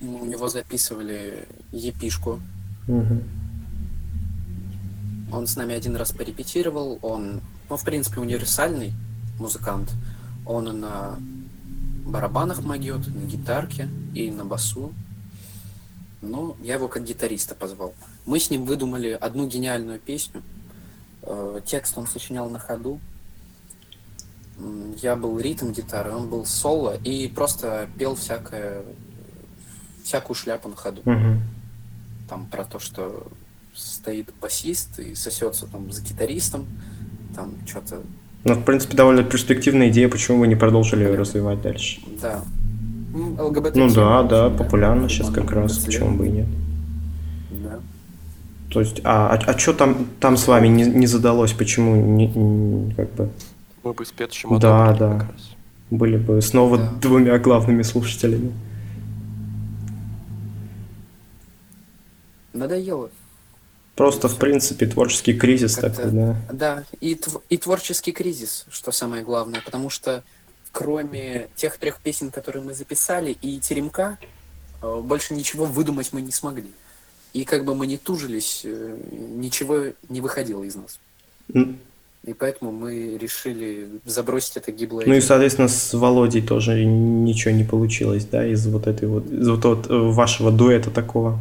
Мы у него записывали епишку. Угу. Он с нами один раз порепетировал. Он, ну, в принципе, универсальный музыкант. Он на барабанах могет, на гитарке и на басу. Но я его как гитариста позвал. Мы с ним выдумали одну гениальную песню. Э, текст он сочинял на ходу Я был ритм гитары, он был соло и просто пел всякое, всякую шляпу на ходу. Угу. Там про то, что стоит басист и сосется там с гитаристом, там что-то. Ну, в принципе, довольно перспективная идея, почему вы не продолжили ее развивать дальше. Да. ЛГБТ. Ну да, да, популярно сейчас как раз, почему бы и нет. Да. То есть, а, а, а что там, там с вами не, не задалось, почему не, не, как бы... Мы бы с Петчем Да, да. Были бы снова да. двумя главными слушателями. Надоело. Просто, в принципе, творческий кризис такой, да. Да, и, и творческий кризис, что самое главное, потому что кроме тех трех песен, которые мы записали, и теремка, э, больше ничего выдумать мы не смогли. И как бы мы не тужились, э, ничего не выходило из нас. И поэтому мы решили забросить это гиблое. Ну и, соответственно, с Володей тоже ничего не получилось, да, из вот этой вот, из вот, вот э, вашего дуэта такого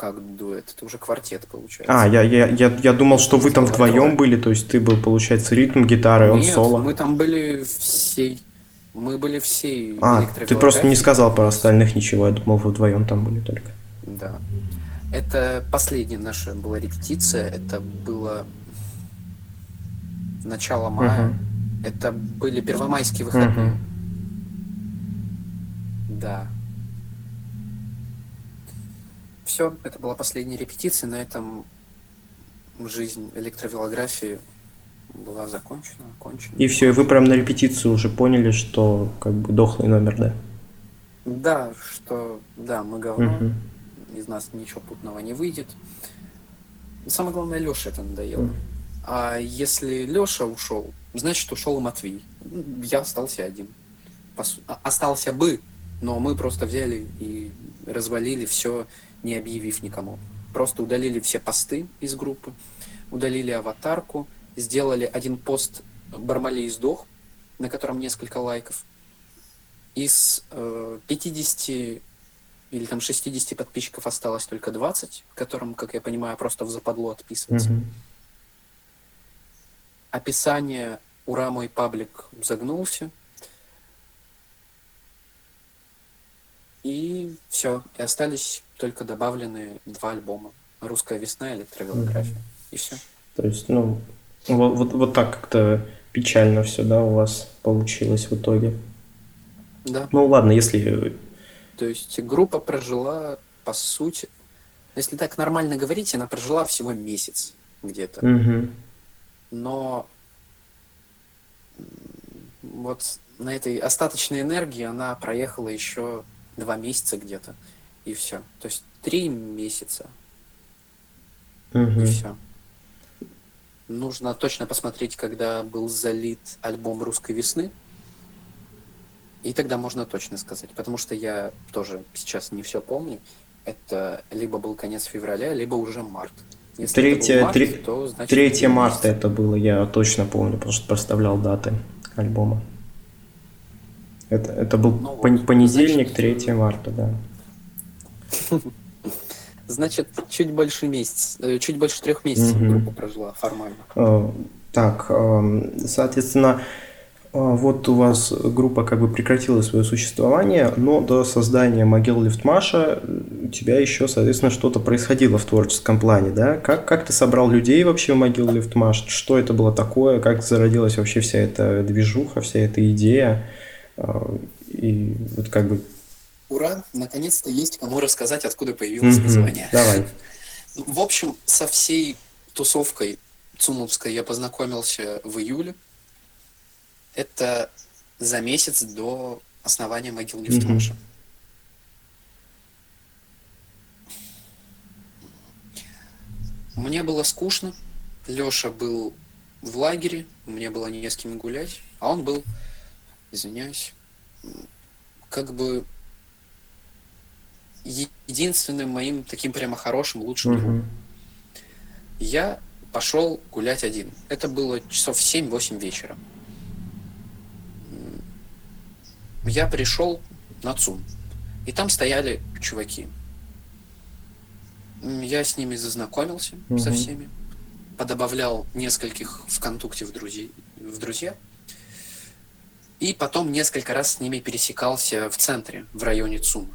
как дуэт, это уже квартет получается. А, я, я, я, я думал, что вы там вдвоем были, то есть ты был, получается, ритм гитары, он Нет, соло. мы там были всей, мы были всей А, ты просто не сказал про остальных ничего, я думал, вы вдвоем там были только. Да. Это последняя наша была репетиция, это было начало мая, угу. это были первомайские выходные. Угу. Да, все, это была последняя репетиция, на этом жизнь электровелографии была закончена, окончена. И все, и вы прям на репетицию уже поняли, что как бы дохлый номер, да? Да, что да, мы говно, угу. Из нас ничего путного не выйдет. Самое главное, Леша это надоело. А если Леша ушел, значит ушел и Матвей. Я остался один. А, остался бы, но мы просто взяли и развалили все не объявив никому. Просто удалили все посты из группы, удалили аватарку, сделали один пост «Бармалей сдох», на котором несколько лайков. Из э, 50 или там 60 подписчиков осталось только 20, которым, как я понимаю, просто в западло отписываться. Mm-hmm. Описание «Ура, мой паблик» загнулся. И все. И остались только добавлены два альбома. «Русская весна» и «Электровелография». Mm-hmm. И все. То есть, ну, вот, вот, вот так как-то печально все, да, у вас получилось в итоге. Да. Ну ладно, если... То есть группа прожила, по сути, если так нормально говорить, она прожила всего месяц где-то. Угу. Но вот на этой остаточной энергии она проехала еще два месяца где-то и все. То есть три месяца. Угу. И все. Нужно точно посмотреть, когда был залит альбом русской весны. И тогда можно точно сказать. Потому что я тоже сейчас не все помню. Это либо был конец февраля, либо уже март. Если 3, март, 3, то, значит, 3 марта это было, я точно помню, потому что проставлял даты альбома. Это, это был ну, вот, понедельник, значит, 3 марта, да. Значит, чуть больше месяц, э, чуть больше трех месяцев группа прожила формально. Э, так, э, соответственно, вот у вас группа как бы прекратила свое существование, но до создания могил Лифтмаша у тебя еще, соответственно, что-то происходило в творческом плане, да? Как, как ты собрал людей вообще в могил Лифтмаш? Что это было такое? Как зародилась вообще вся эта движуха, вся эта идея? И вот как бы Ура, наконец-то есть кому рассказать, откуда появилось mm-hmm. название. Давай. В общем, со всей тусовкой Цумовской я познакомился в июле. Это за месяц до основания могил Нефтмаша. Mm-hmm. Мне было скучно. Леша был в лагере, мне было не с кем гулять, а он был, извиняюсь, как бы единственным моим таким прямо хорошим, лучшим другом. Uh-huh. Я пошел гулять один. Это было часов 7-8 вечера. Я пришел на ЦУМ. И там стояли чуваки. Я с ними зазнакомился uh-huh. со всеми. подобавлял нескольких ВКонтакте в, друзей, в друзья. И потом несколько раз с ними пересекался в центре, в районе ЦУМ.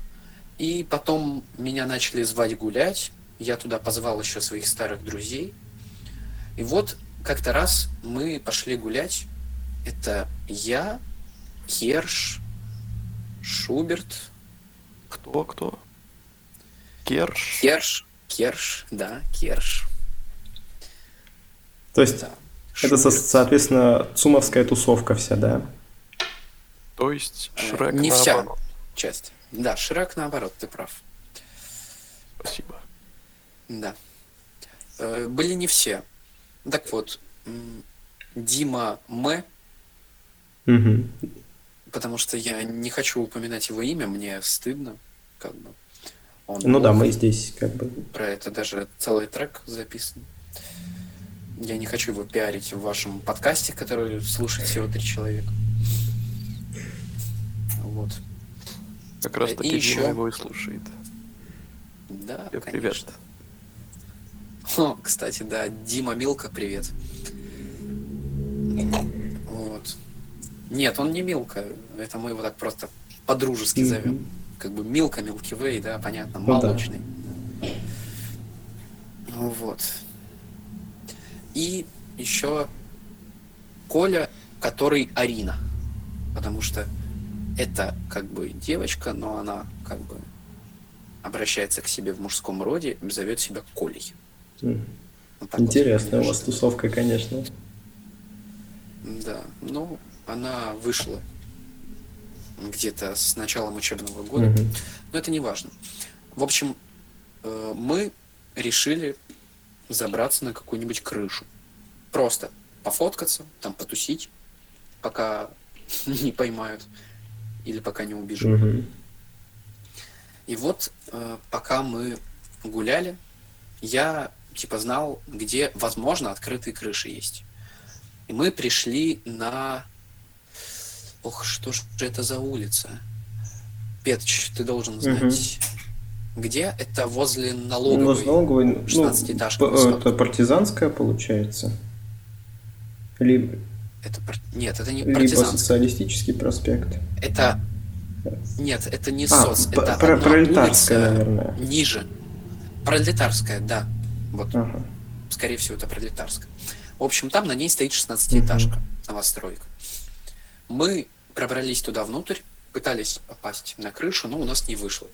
И потом меня начали звать гулять. Я туда позвал еще своих старых друзей. И вот как-то раз мы пошли гулять. Это я, Керш, Шуберт. Кто, кто? Керш? Керш, Керш, да, Керш. То есть да. это, Шуберт. соответственно, цумовская тусовка вся, да? То есть э, Шрек Не вся часть. Да, Шрек наоборот, ты прав. Спасибо. Да. Э, были не все. Так вот, Дима М. Угу. Потому что я не хочу упоминать его имя, мне стыдно, как бы. Он ну да, мы здесь как бы. Про это даже целый трек записан. Я не хочу его пиарить в вашем подкасте, который слушает всего три человека. Вот. Как раз таки и еще... его и слушает. Да, Привет, привет. О, кстати, да, Дима Милка, привет. Нет, он не Милка. Это мы его так просто по-дружески mm-hmm. зовем. Как бы Милка, Милки Вей, да, понятно, молочный. Ну, да. Вот. И еще Коля, который Арина. Потому что это как бы девочка, но она как бы обращается к себе в мужском роде, зовет себя Колей. Mm. Вот Интересная вот, у вас тусовка, конечно. Да, ну, она вышла где-то с началом учебного года, mm-hmm. но это не важно. В общем, э, мы решили забраться на какую-нибудь крышу. Просто пофоткаться, там потусить, пока не поймают или пока не убежим. Угу. И вот э, пока мы гуляли, я типа знал, где, возможно, открытые крыши есть. И мы пришли на... Ох, что же это за улица? Петч, ты должен знать. Угу. Где? Это возле налоговой. Возле налоговой 16 ну, этаж. Это партизанская получается? Либо... Это, нет, это не Либо социалистический проспект. Это... Нет, это не а, соц, это про пролетарская, наверное. ниже. Пролетарская, да. Вот. Ага. Скорее всего, это пролетарская. В общем, там на ней стоит 16-этажка, угу. новостройка. Мы пробрались туда внутрь, пытались попасть на крышу, но у нас не вышло.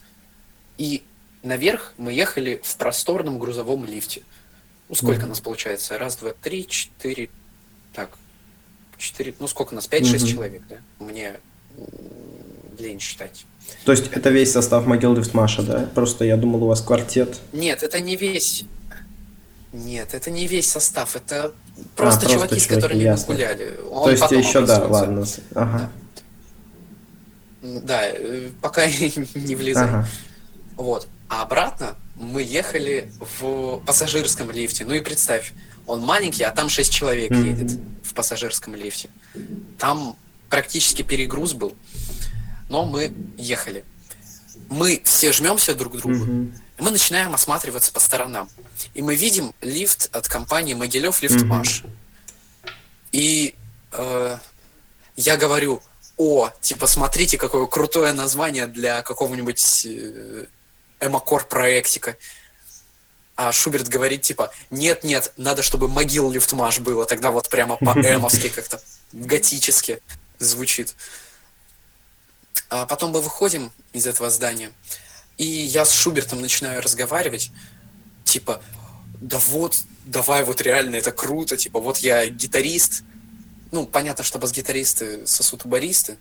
И наверх мы ехали в просторном грузовом лифте. Ну, сколько mm нас получается? Раз, два, три, четыре. Так, 4, ну сколько нас, 5-6 угу. человек, да? Мне лень считать. То есть это весь состав могил Маша, да? Просто я думал, у вас квартет. Нет, это не весь. Нет, это не весь состав, это просто, а, просто чуваки, с которыми ясно. мы гуляли. Он То есть еще, да, ладно. Ага. Да, да э, пока не влезай. Ага. Вот. А обратно мы ехали в пассажирском лифте. Ну и представь, он маленький, а там 6 человек mm-hmm. едет в пассажирском лифте. Там практически перегруз был, но мы ехали. Мы все жмемся друг к другу, mm-hmm. мы начинаем осматриваться по сторонам. И мы видим лифт от компании Могилев Лифтмаш. Mm-hmm. И э, я говорю, о, типа, смотрите, какое крутое название для какого-нибудь э, эмокор проектика а Шуберт говорит, типа, нет-нет, надо, чтобы могил Лифтмаш было, тогда вот прямо по-эмовски как-то, готически звучит. А потом мы выходим из этого здания, и я с Шубертом начинаю разговаривать, типа, да вот, давай вот реально, это круто, типа, вот я гитарист, ну, понятно, что бас-гитаристы сосут баристы,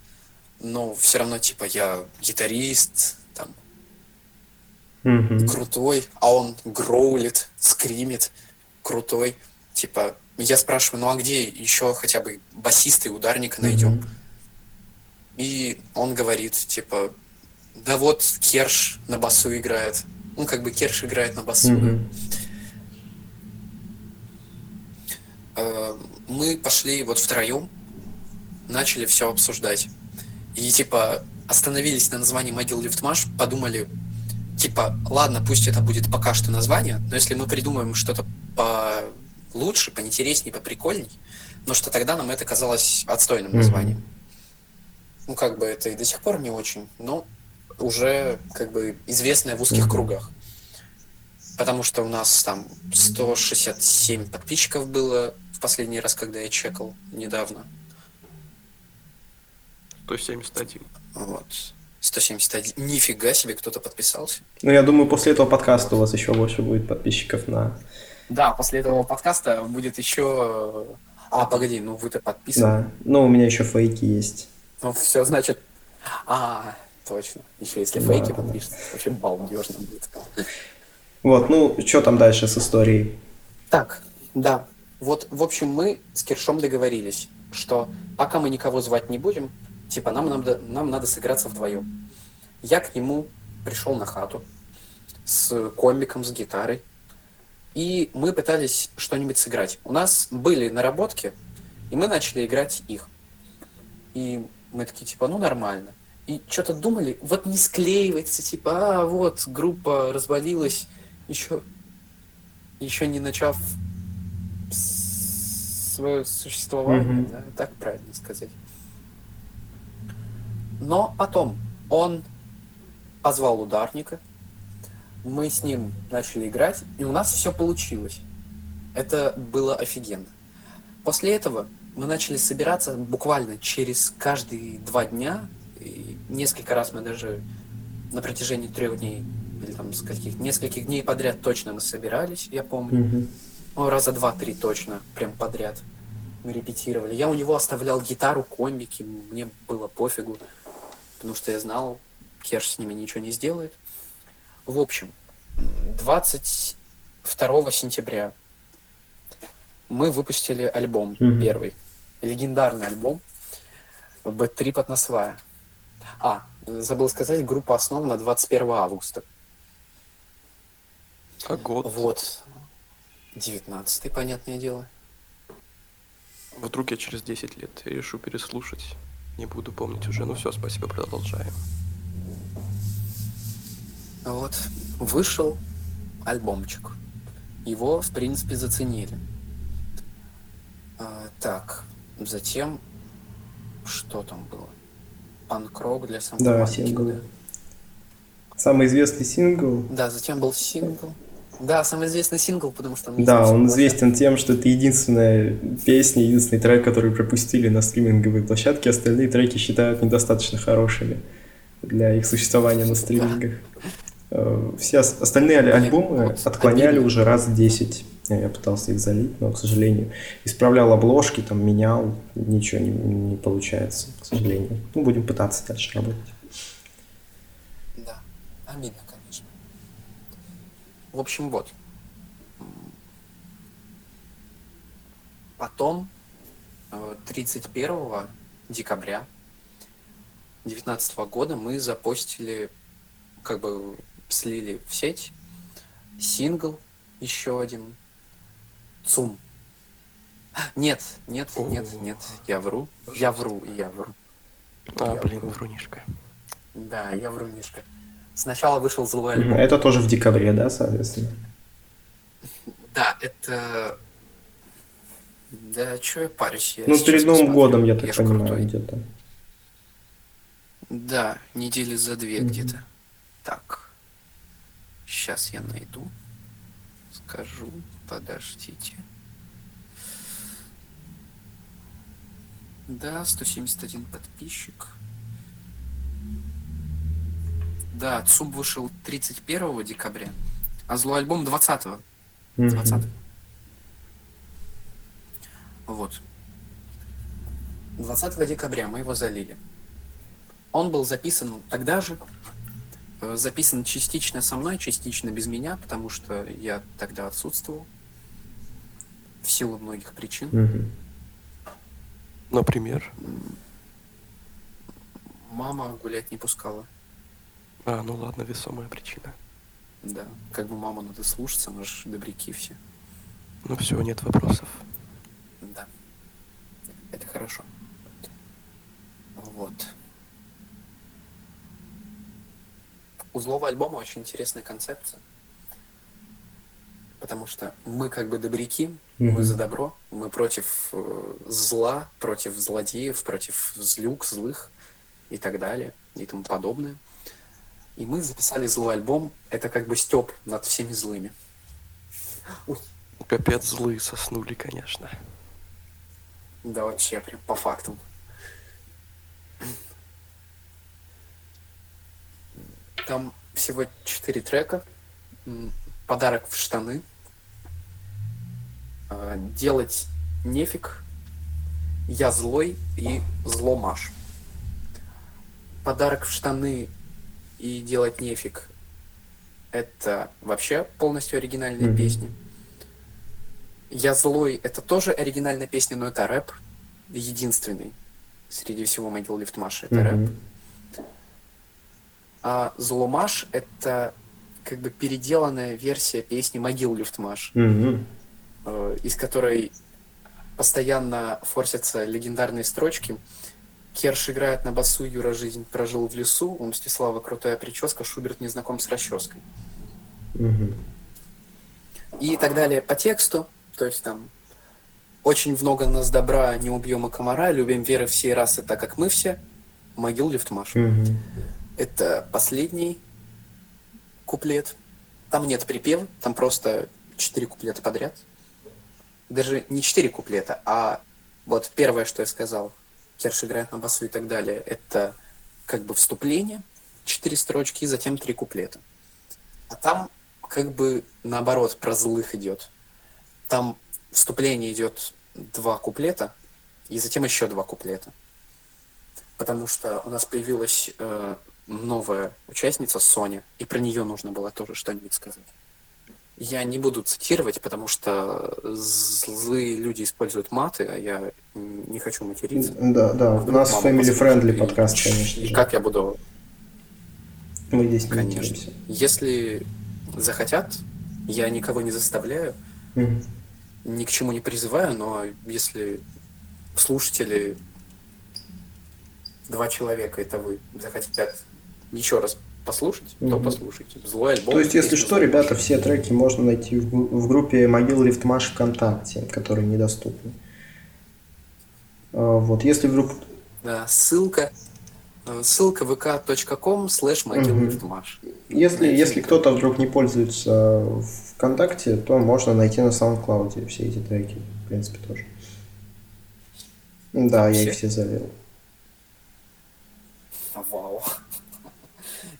но все равно, типа, я гитарист, mm крутой, а он гроулит, скримит, крутой. Типа, я спрашиваю, ну а где еще хотя бы басиста и ударника найдем? mm И он говорит, типа, да вот Керш на басу играет. Ну, как бы Керш играет на басу. mm Мы пошли вот втроем, начали все обсуждать. И типа остановились на названии могил Лифтмаш, подумали, типа, ладно, пусть это будет пока что название, но если мы придумаем что-то по лучше, поинтереснее, поприкольней, но что тогда нам это казалось отстойным названием. Mm-hmm. Ну, как бы это и до сих пор не очень, но уже как бы известное в узких mm-hmm. кругах. Потому что у нас там 167 подписчиков было в последний раз, когда я чекал недавно. 171. Вот. 171. Нифига себе, кто-то подписался. Ну, я думаю, после этого подкаста у вас еще больше будет подписчиков на... Да, после этого подкаста будет еще... А, погоди, ну вы-то подписаны. Да, ну у меня еще фейки есть. Ну, все, значит... А, точно. Еще если да. фейки подпишутся, вообще балдежно будет. Вот, ну, что там дальше с историей? Так, да. Вот, в общем, мы с Киршом договорились, что пока мы никого звать не будем, типа, нам надо, нам надо сыграться вдвоем. Я к нему пришел на хату с комиком, с гитарой, и мы пытались что-нибудь сыграть. У нас были наработки, и мы начали играть их. И мы такие, типа, ну нормально. И что-то думали, вот не склеивается, типа, а вот группа развалилась, еще, еще не начав свое существование, mm-hmm. да, так правильно сказать. Но потом он позвал ударника, мы с ним начали играть, и у нас все получилось. Это было офигенно. После этого мы начали собираться буквально через каждые два дня. И несколько раз мы даже на протяжении трех дней или там с каких нескольких дней подряд точно мы собирались, я помню. Mm-hmm. Ну, раза два-три точно, прям подряд мы репетировали. Я у него оставлял гитару, комбики, мне было пофигу, потому что я знал, Керш с ними ничего не сделает. В общем, 22 сентября мы выпустили альбом mm-hmm. первый, легендарный альбом «Бэт-трип от Насвая». А, забыл сказать, группа основана 21 августа. А год? Вот. 19 понятное дело. Вдруг я через 10 лет решу переслушать. Не буду помнить уже. Ну все, спасибо, продолжаем. Вот. Вышел альбомчик. Его, в принципе, заценили. А, так, затем что там было? Панк-рок для самого Да, сингл. Самый известный сингл. Да, затем был сингл. Да, самый известный сингл, потому что он Да, он известен тем, что это единственная песня, единственный трек, который пропустили на стриминговой площадке. Остальные треки считают недостаточно хорошими для их существования на стримингах. Э, все остальные альбомы отклоняли уже раз 10. Я пытался их залить, но, к сожалению, исправлял обложки, там менял, ничего не, не получается, к сожалению. Ну, будем пытаться дальше работать. Да, обидно, в общем, вот. Потом, 31 э, декабря 2019 года мы запостили, как бы слили в сеть сингл еще один ЦУМ. Нет, нет, нет, нет, я вру. Я вру, я вру. А, я блин, вру. врунишка. Да, я врунишка. Сначала вышел злой альбом. Это тоже в декабре, да, соответственно? Да, это... Да, что я парюсь? Я ну, перед Новым смотрю. годом, я так я понимаю, где-то. Да, недели за две mm-hmm. где-то. Так. Сейчас я найду. Скажу. Подождите. Да, 171 подписчик. Да, ЦУБ вышел 31 декабря, а злой альбом 20 -го. 20 -го. Вот. 20 декабря мы его залили. Он был записан тогда же, э, записан частично со мной, частично без меня, потому что я тогда отсутствовал в силу многих причин. Угу. Например? Мама гулять не пускала. А, ну ладно, весомая причина. Да, как бы мама надо слушаться, мы же добряки все. Ну все, нет вопросов. Да, это хорошо. Вот. У злого альбома очень интересная концепция. Потому что мы как бы добряки, Мы за добро, мы против э, зла, против злодеев, против злюк, злых и так далее и тому подобное. И мы записали злой альбом. Это как бы степ над всеми злыми. Капец злые соснули, конечно. Да вообще, прям по фактам. Там всего четыре трека. Подарок в штаны. А, делать нефиг. Я злой и зломаш. Подарок в штаны и делать нефиг. Это вообще полностью оригинальная mm-hmm. песня. Я злой это тоже оригинальная песня, но это рэп. Единственный среди всего могил Лифтмаша. Это mm-hmm. рэп. А Зломаш это как бы переделанная версия песни Могил Люфтмаш, mm-hmm. из которой постоянно форсятся легендарные строчки. Керш играет на басу, Юра жизнь прожил в лесу, у Мстислава крутая прическа, Шуберт не знаком с расческой. Mm-hmm. И так далее по тексту, то есть там очень много нас добра, не убьем и комара, любим веры всей расы, так как мы все, могил Лифтмаш. Mm-hmm. Это последний куплет. Там нет припева, там просто четыре куплета подряд. Даже не четыре куплета, а вот первое, что я сказал, Керш играет на басу и так далее, это как бы вступление, четыре строчки, затем три куплета. А там как бы наоборот про злых идет. Там вступление идет два куплета, и затем еще два куплета. Потому что у нас появилась э, новая участница Соня, и про нее нужно было тоже что-нибудь сказать. Я не буду цитировать, потому что злые люди используют маты, а я не хочу материться. Да, да, у нас family-friendly подкаст, конечно. И как я буду... Мы здесь не Конечно. Материмся. Если захотят, я никого не заставляю, mm ни к чему не призываю, но если слушатели, два человека, это вы, захотят еще раз послушать, mm-hmm. то послушайте. Злой альбом. То есть, если что, ребята, все треки можно найти в, в группе Могил Рифтмаш ВКонтакте, которые недоступны. Вот, если вдруг... Да, ссылка э, ссылка vk.com slash могилрифтмаш. Если, если кто-то вдруг не пользуется ВКонтакте, то можно найти на SoundCloud все эти треки, в принципе, тоже. Да, все? я их все завел. Вау.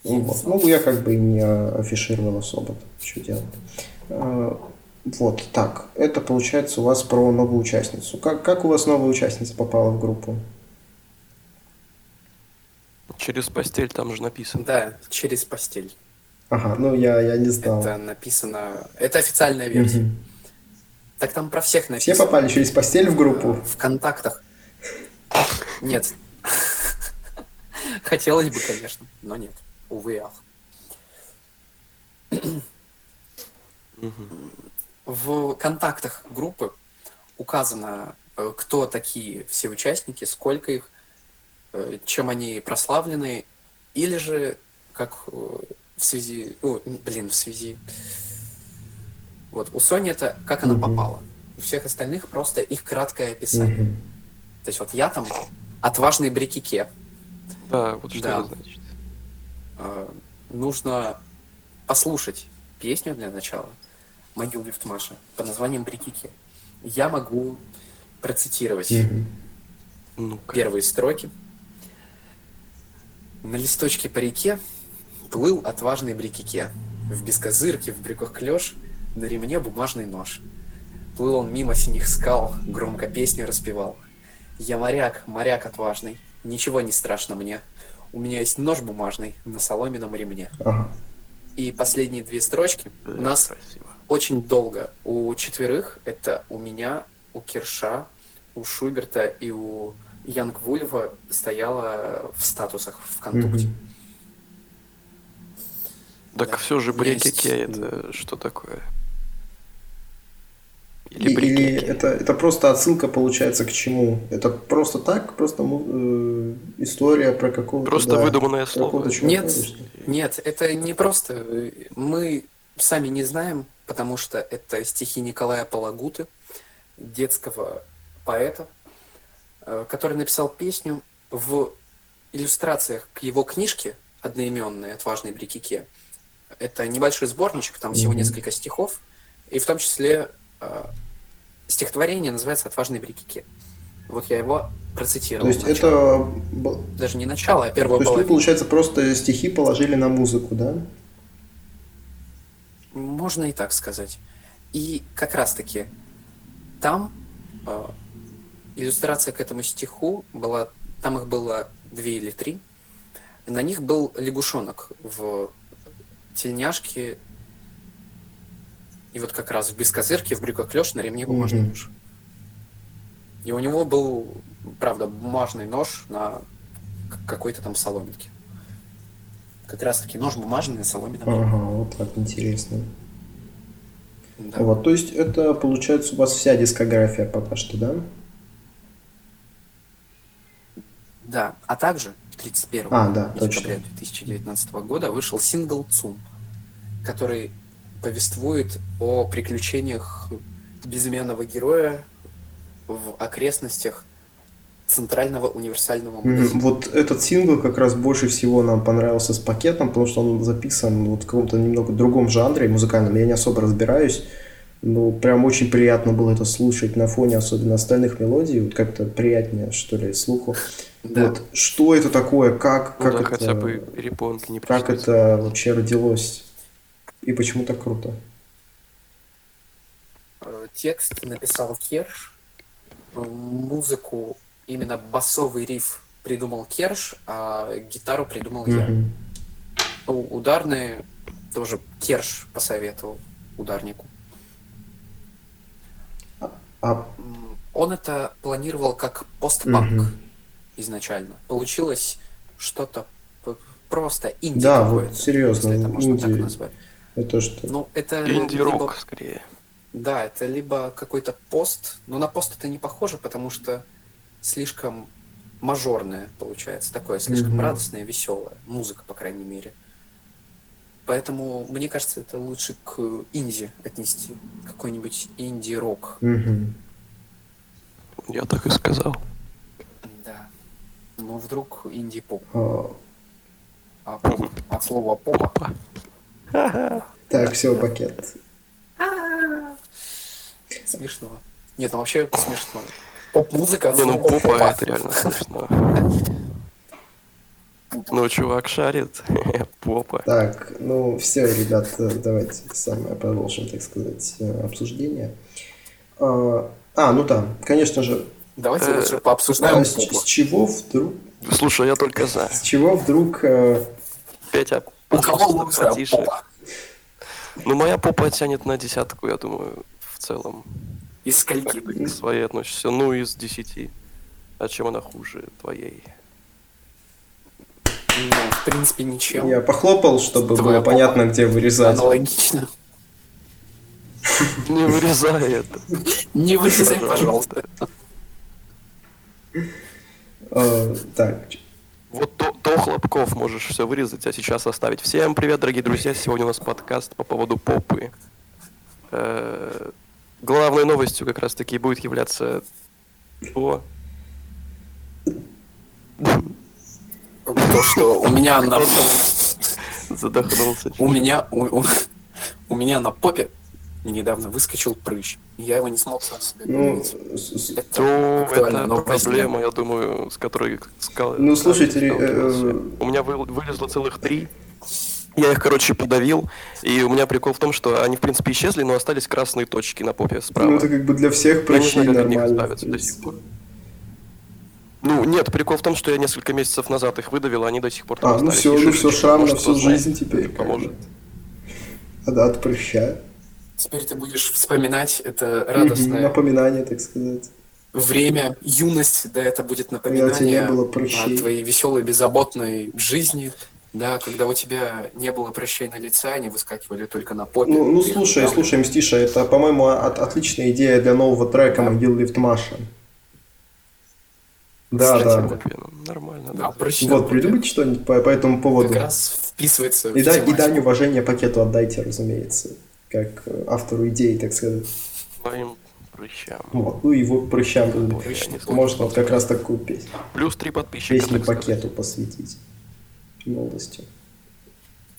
Вот. Ну, я как бы не афишировал особо, что делать. Вот, так, это получается у вас про новую участницу. Как, как у вас новая участница попала в группу? Через постель там же написано. Да, через постель. Ага, ну я, я не знал. Это написано... Это официальная версия. Угу. Так там про всех написано. Все попали через постель в группу? В контактах. Нет. Хотелось бы, конечно, но нет увы ах. В контактах группы указано, э, кто такие все участники, сколько их, э, чем они прославлены, или же как э, в связи, ну, блин, в связи. Вот у Сони это как она попала. У всех остальных просто их краткое описание. То есть вот я там отважный брикике. Да, вот что да. это значит. Нужно послушать песню для начала «Могил Лифтмаша» под названием «Брикики». Я могу процитировать ну первые строки. На листочке по реке плыл отважный брикике. В бескозырке, в брюках клеш, на ремне бумажный нож. Плыл он мимо синих скал, громко песню распевал. Я моряк, моряк отважный, ничего не страшно мне. У меня есть нож бумажный на соломенном ремне. Ага. И последние две строчки у нас Красиво. Очень долго. У четверых это у меня, у Кирша, у Шуберта и у Янг Вульва стояло в статусах ВКонтакте. Угу. Так да. все же брекеке это что такое? Или, или это, это просто отсылка получается к чему? Это просто так, просто э, история про какого-то... Просто да, выдуманное слово. Нет, нет, это не просто. Мы сами не знаем, потому что это стихи Николая Палагуты. детского поэта, э, который написал песню в иллюстрациях к его книжке одноименной «Отважный Брикике». Это небольшой сборничек, там всего несколько стихов, и в том числе э, стихотворение называется «Отважный Брикике». Вот я его процитировал. То есть это... Даже не начало, а первое То есть вы, получается, просто стихи положили на музыку, да? Можно и так сказать. И как раз-таки там э, иллюстрация к этому стиху была, там их было две или три, на них был лягушонок в тельняшке и вот как раз в бескозырке, в брюках лёж на ремне бумажный нож. И у него был, правда, бумажный нож на какой-то там соломинке. Как раз таки нож бумажный на соломенном. Ага, вот так интересно. Да. Вот, то есть это получается у вас вся дискография пока что, да? Да, а также 31 а, да, декабря 2019 года вышел сингл ЦУМ, который повествует о приключениях безымянного героя в окрестностях центрального универсального магазина. Вот этот сингл как раз больше всего нам понравился с пакетом, потому что он записан вот в каком-то немного другом жанре музыкальном. Я не особо разбираюсь, но прям очень приятно было это слушать на фоне особенно остальных мелодий, вот как-то приятнее, что ли, слуху. Да. Вот что это такое, как, ну, как да, это, хотя бы перепонки не как это вообще родилось и почему так круто? Э, текст написал Керш, музыку именно басовый риф придумал Керш, а гитару придумал mm-hmm. я. Ну, ударные тоже Керш посоветовал ударнику. А... Он это планировал как постпанк mm-hmm. изначально. Получилось что-то просто инди Да, вот серьезно, если это можно инди. так назвать. Это что? Ну, это инди-рок либо... скорее. Да, это либо какой-то пост, но на пост это не похоже, потому что слишком мажорное получается, такое слишком mm-hmm. радостное, веселое, музыка, по крайней мере. Поэтому, мне кажется, это лучше к инди отнести, какой-нибудь инди-рок. Mm-hmm. Я так и сказал. Да. Но вдруг инди-поп. Oh. А поп, от слова попа. Так, все, пакет. Смешно. Нет, ну вообще смешно. Поп-музыка. Не, ну попа это реально смешно. Ну, чувак шарит. Попа. Так, ну все, ребят, давайте самое продолжим, так сказать, обсуждение. А, а ну да, конечно же. Давайте лучше э, пообсуждаем а, с, чего вдруг... Слушай, я только за. С чего вдруг... Э, Петя, у кого лучше? Ну, моя попа тянет на десятку, я думаю, в целом. Из скольки? К своей относишься? Ну, из десяти. А чем она хуже твоей? Ну, в принципе, ничем. Я похлопал, чтобы Твоя было попа. понятно, где вырезать. Аналогично. Не вырезай это. Не вырезай, пожалуйста. Э, так, вот то, то Хлопков можешь все вырезать, а сейчас оставить. Всем привет, дорогие друзья. Сегодня у нас подкаст по поводу попы. Главной новостью как раз таки будет являться то... То, что у меня на... Задохнулся. У меня... У, у, у меня на попе недавно выскочил прыщ. Я его не смог сам себе ну, это, это проблема, я думаю, с которой сказал. Ну, слушайте, э, э, у меня вылезло целых три. Я их, короче, подавил, и у меня прикол в том, что они, в принципе, исчезли, но остались красные точки на попе справа. Ну, это как бы для всех прыщей нормально. до сих пор. Ну, нет, прикол в том, что я несколько месяцев назад их выдавил, а они до сих пор там А, ну все, ну все, шрам на всю жизнь теперь. Поможет. А да, от прыща. Теперь ты будешь вспоминать это радостное... Напоминание, так сказать. Время, юность, да, это будет напоминание не было о твоей веселой, беззаботной жизни, да, когда у тебя не было прыщей на лице, они выскакивали только на попе. Ну, ну слушай, да. слушай, Мстиша, это, по-моему, от, отличная идея для нового трека. «Могил Лифт Маша». Да, Кстати, да. Нормально, да. да вот, придумайте что-нибудь по, по этому поводу. Как раз вписывается и, да, и дань уважения пакету отдайте, разумеется как автору идеи, так сказать. Моим прыщам. Вот, ну его прыщам можно вот как раз такую песню. Плюс три подписчика. Песню пакету посвятить. Молодости.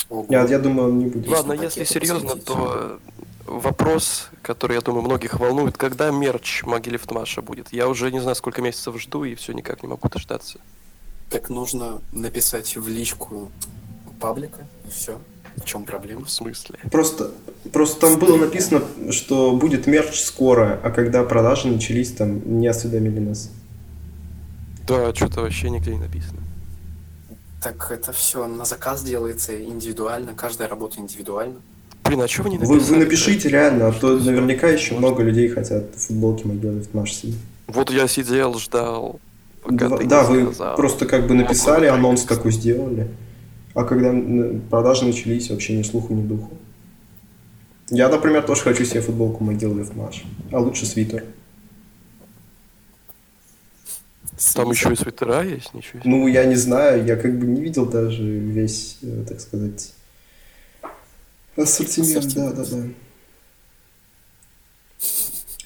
Нет, я думаю, он не будет. Ладно, если серьезно, то вопрос, который, я думаю, многих волнует, когда мерч Могилев Маша будет? Я уже не знаю, сколько месяцев жду, и все никак не могу дождаться. Так нужно написать в личку паблика, и все. В чем проблема? В смысле? Просто, просто там было написано, что будет мерч скоро, а когда продажи начались, там не осведомили нас. Да, что-то вообще нигде не написано. Так это все на заказ делается индивидуально, каждая работа индивидуально. Блин, а что вы не написали? Вы, вы напишите реально, а то наверняка еще много людей хотят футболки Могилы в Маш себе. Вот я сидел, ждал. Пока да, ты да вы сказал. просто как бы написали, анонс такой сделали. А когда продажи начались, вообще ни слуху, ни духу. Я, например, тоже хочу себе футболку Могилы в Маш. А лучше свитер. Там еще и свитера есть, ничего себе. Ну, я не знаю, я как бы не видел даже весь, э, так сказать, ассортимент. ассортимент. Да, да, да.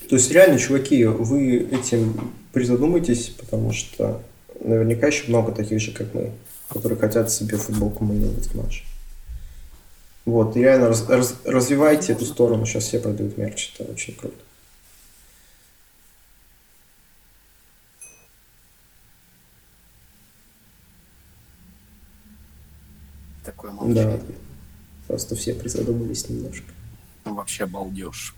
То есть реально, чуваки, вы этим призадумайтесь, потому что наверняка еще много таких же, как мы, которые хотят себе футболку делать наш. Вот, и реально раз, раз, развивайте эту сторону, сейчас все продают мерч, это очень круто. Такое молчание. Да. Просто все призадумались немножко. Ну, вообще балдеж.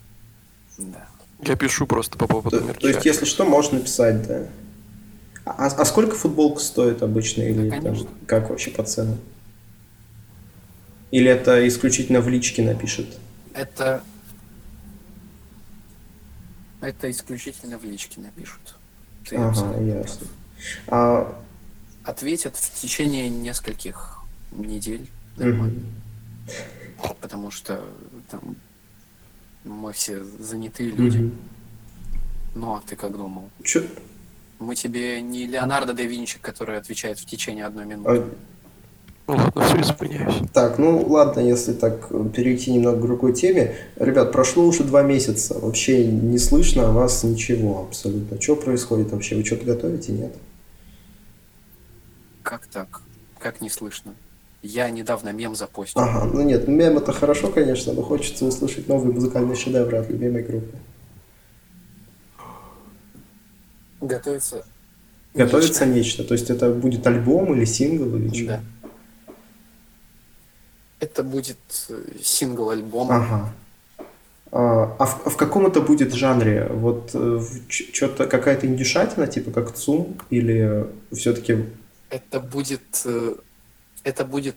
Да. Я пишу просто по поводу мерча. То есть, если что, можно написать, да. А, а сколько футболка стоит обычно? Или да, там, как вообще по ценам? Или это исключительно в личке напишет? Это... Это исключительно в личке напишут. Ты ага, ясно. А... Ответят в течение нескольких недель. Нормально. Угу. Потому что там мы все занятые люди. Угу. Ну, а ты как думал? Чё? Мы тебе не Леонардо да Винчи, который отвечает в течение одной минуты. А... Ну ладно, все извиняюсь. Так, ну ладно, если так перейти немного к другой теме. Ребят, прошло уже два месяца. Вообще не слышно о вас ничего абсолютно. Что происходит вообще? Вы что-то готовите, нет? Как так? Как не слышно? Я недавно мем запостил. Ага, ну нет, мем это хорошо, конечно, но хочется услышать новые музыкальные шедевры от любимой группы. Готовится Готовится нечто. нечто. То есть это будет альбом или сингл или что? Да. Это будет э, сингл-альбом. Ага. А, а, в, а в каком это будет жанре? Вот э, что-то какая-то индюшатина, типа как ЦУМ, или все-таки... Это будет... Э, это будет...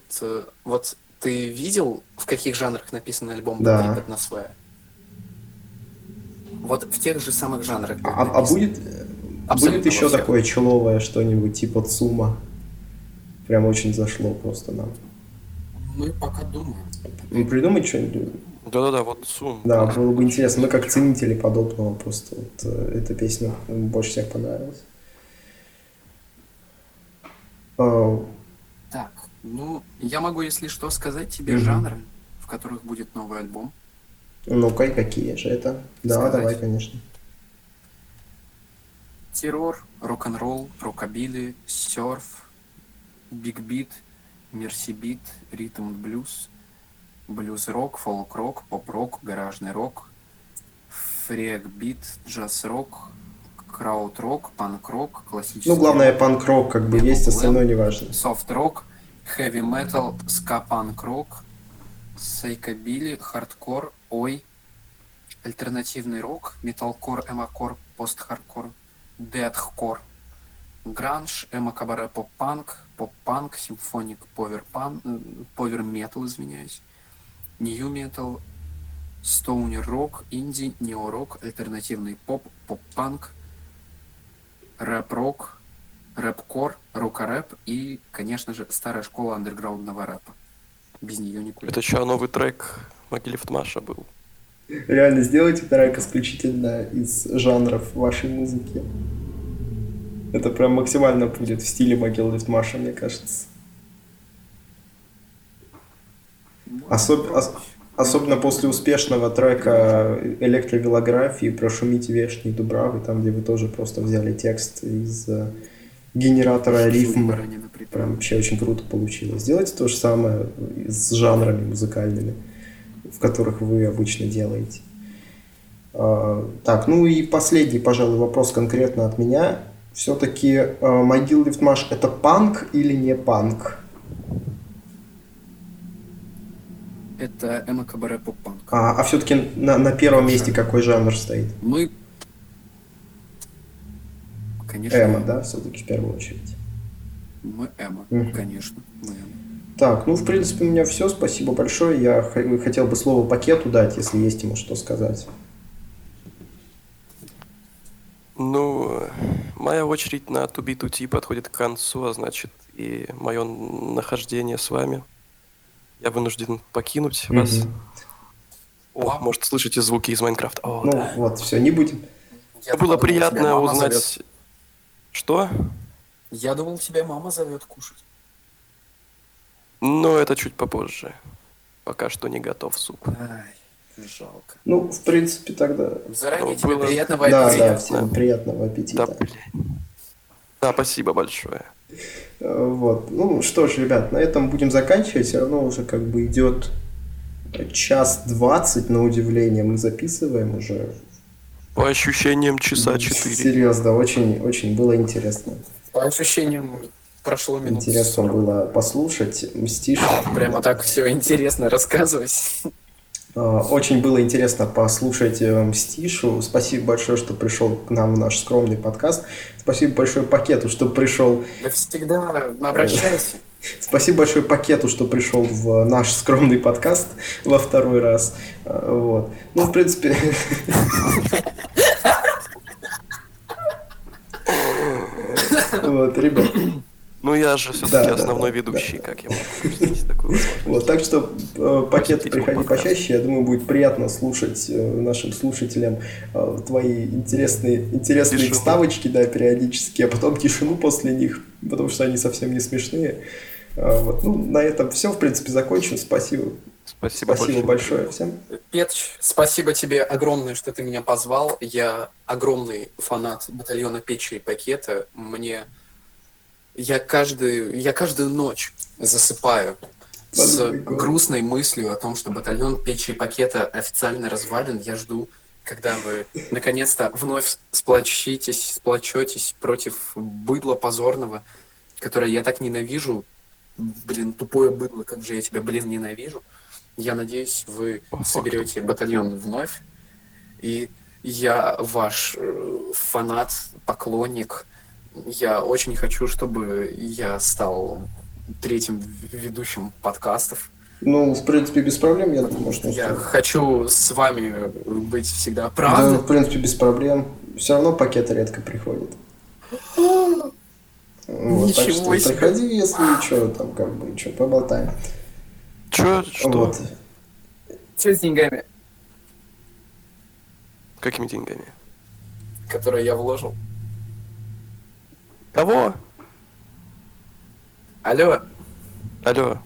Вот ты видел, в каких жанрах написан альбом да. на свое? Вот в тех же самых жанрах. А, а будет Абсолютно Будет еще такое человое что-нибудь типа ЦУМа. Прям очень зашло просто нам. Мы пока думаем. Ну, придумать что-нибудь. Да-да-да, вот ЦУМ. Да, было бы интересно. Мы как ценители подобного просто вот э, эта песня больше всех понравилась. Ну, я могу, если что, сказать тебе mm-hmm. жанры, в которых будет новый альбом. Ну-ка, какие же это? Да, сказать. давай, конечно. Террор, рок-н-ролл, рокабилли, серф, биг-бит, мерси-бит, ритм-блюз, блюз-рок, фолк-рок, поп-рок, гаражный рок, фрик-бит, джаз-рок, краут-рок, панк-рок, классический Ну, главное, панк-рок как бы есть, остальное не важно. Софт-рок, хэви-метал, ска-панк-рок, сайкобили, хардкор, ой, альтернативный рок, металкор, эмокор, пост-хардкор, deathcore, гранж, эмо-кабаре поп-панк, поп-панк, symphonic, power-пан, power-метал, извиняюсь, нью-метал, стоунер-рок, инди, нео-рок, альтернативный поп, поп-панк, рэп-рок, рэп-кор, рок-рэп и, конечно же, старая школа андерграундного рэпа. Без нее никуда. Это что, новый трек Могилев Маша был? Реально, сделайте трек исключительно из жанров вашей музыки. Это прям максимально будет в стиле могил Маша, мне кажется. Особ... Ос... Особенно после успешного трека электровелографии «Прошумите вешней Дубравы», там, где вы тоже просто взяли текст из э, генератора рифм. Прям вообще очень круто получилось. Сделайте то же самое с жанрами музыкальными, в которых вы обычно делаете. А, так, ну и последний, пожалуй, вопрос конкретно от меня. Все-таки Lift Mash это панк или не панк? Это эмо кабаре поп-панк. А, а все-таки на, на первом месте какой жанр стоит? Мы... Эмо, да, все-таки в первую очередь. Мы эмо, mm конечно. Мы эмо. Так, ну, в принципе, у меня все. Спасибо большое. Я хотел бы слово пакету дать, если есть ему что сказать. Ну, моя очередь на Туби Тути подходит к концу, а значит и мое нахождение с вами. Я вынужден покинуть mm-hmm. вас. О, может, слышите звуки из Майнкрафта. О, ну да. вот, все, не будем. Я Было приятно узнать... Что? Я думал, тебя мама зовет кушать. Но это чуть попозже. Пока что не готов суп. Ай. Жалко. Ну, в принципе, тогда... Заранее ну, тебе было... приятного да, аппетита. Да, всем приятного аппетита. Да, да, спасибо большое. Э, вот. Ну что ж, ребят, на этом будем заканчивать. Все равно уже как бы идет час двадцать, на удивление, мы записываем уже. По ощущениям часа четыре. Серьезно, очень, очень было интересно. По ощущениям прошло минут Интересно 40. было послушать. Мстишь. Прямо так все интересно рассказывать. Э, очень было интересно послушать э, Мстишу. Спасибо большое, что пришел к нам в наш скромный подкаст. Спасибо большое пакету, что пришел. Да всегда обращайся. Спасибо большое пакету, что пришел в наш скромный подкаст во второй раз. Э, вот. Ну, в принципе... Вот, ребят. Ну я же все-таки да, основной да, ведущий, да. как я могу такую Вот, так что э, пакет приходи почаще, я думаю, будет приятно слушать э, нашим слушателям э, твои интересные, интересные тишину. вставочки, да, периодически, а потом тишину после них, потому что они совсем не смешные. Э, вот. Ну, на этом все, в принципе, закончим. Спасибо. Спасибо, спасибо большое всем. Петч, спасибо тебе огромное, что ты меня позвал. Я огромный фанат батальона Печи и Пакета. Мне я каждую, я каждую ночь засыпаю с грустной мыслью о том, что батальон печи пакета официально развален. Я жду, когда вы наконец-то вновь сплочитесь, сплочетесь против быдла позорного, которое я так ненавижу. Блин, тупое быдло, как же я тебя, блин, ненавижу. Я надеюсь, вы соберете батальон вновь. И я ваш э, фанат, поклонник, я очень хочу, чтобы я стал третьим ведущим подкастов. Ну, в принципе, без проблем, я думаю, что... Я хочу с вами быть всегда правда. Да, в принципе, без проблем. Все равно пакеты редко приходят. Вот, Ничего так что себе. приходи, если что, там, как бы, что, поболтаем. Че, что? Вот. Че с деньгами? Какими деньгами? Которые я вложил. Кого? Алло. Алло.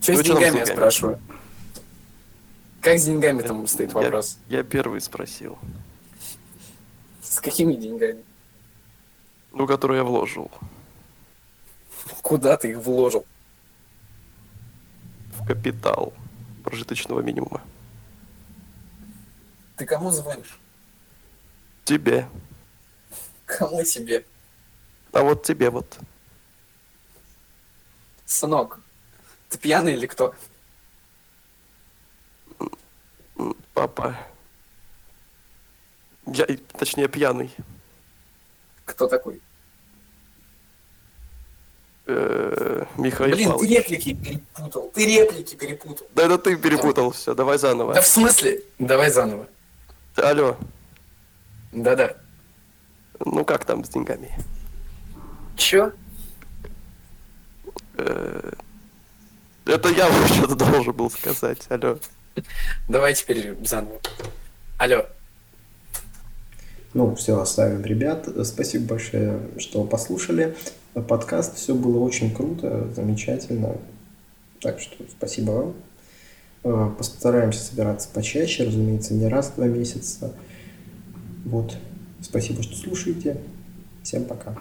Что с деньгами, я спрашиваю? Как с деньгами там стоит вопрос? Я, я первый спросил. С какими деньгами? Ну, которые я вложил. Куда ты их вложил? В капитал прожиточного минимума. Ты кому звонишь? Тебе. Кому тебе? А вот тебе вот. Сынок, ты пьяный или кто? Папа. Я, точнее, пьяный. Кто такой? Э, Михаил Блин, Павлович. ты реплики перепутал. Ты реплики перепутал. Да это ты перепутал все. Давай заново. Да в смысле? Давай заново. Алло. Да-да. Ну как там с деньгами? Чё? Э, это я вообще-то должен был сказать. Алло. Давай теперь заново. Алло. Ну, все, оставим ребят. Спасибо большое, что послушали подкаст. Все было очень круто, замечательно. Так что спасибо вам. Э, постараемся собираться почаще, разумеется, не раз в два месяца. Вот. Спасибо, что слушаете. Всем пока.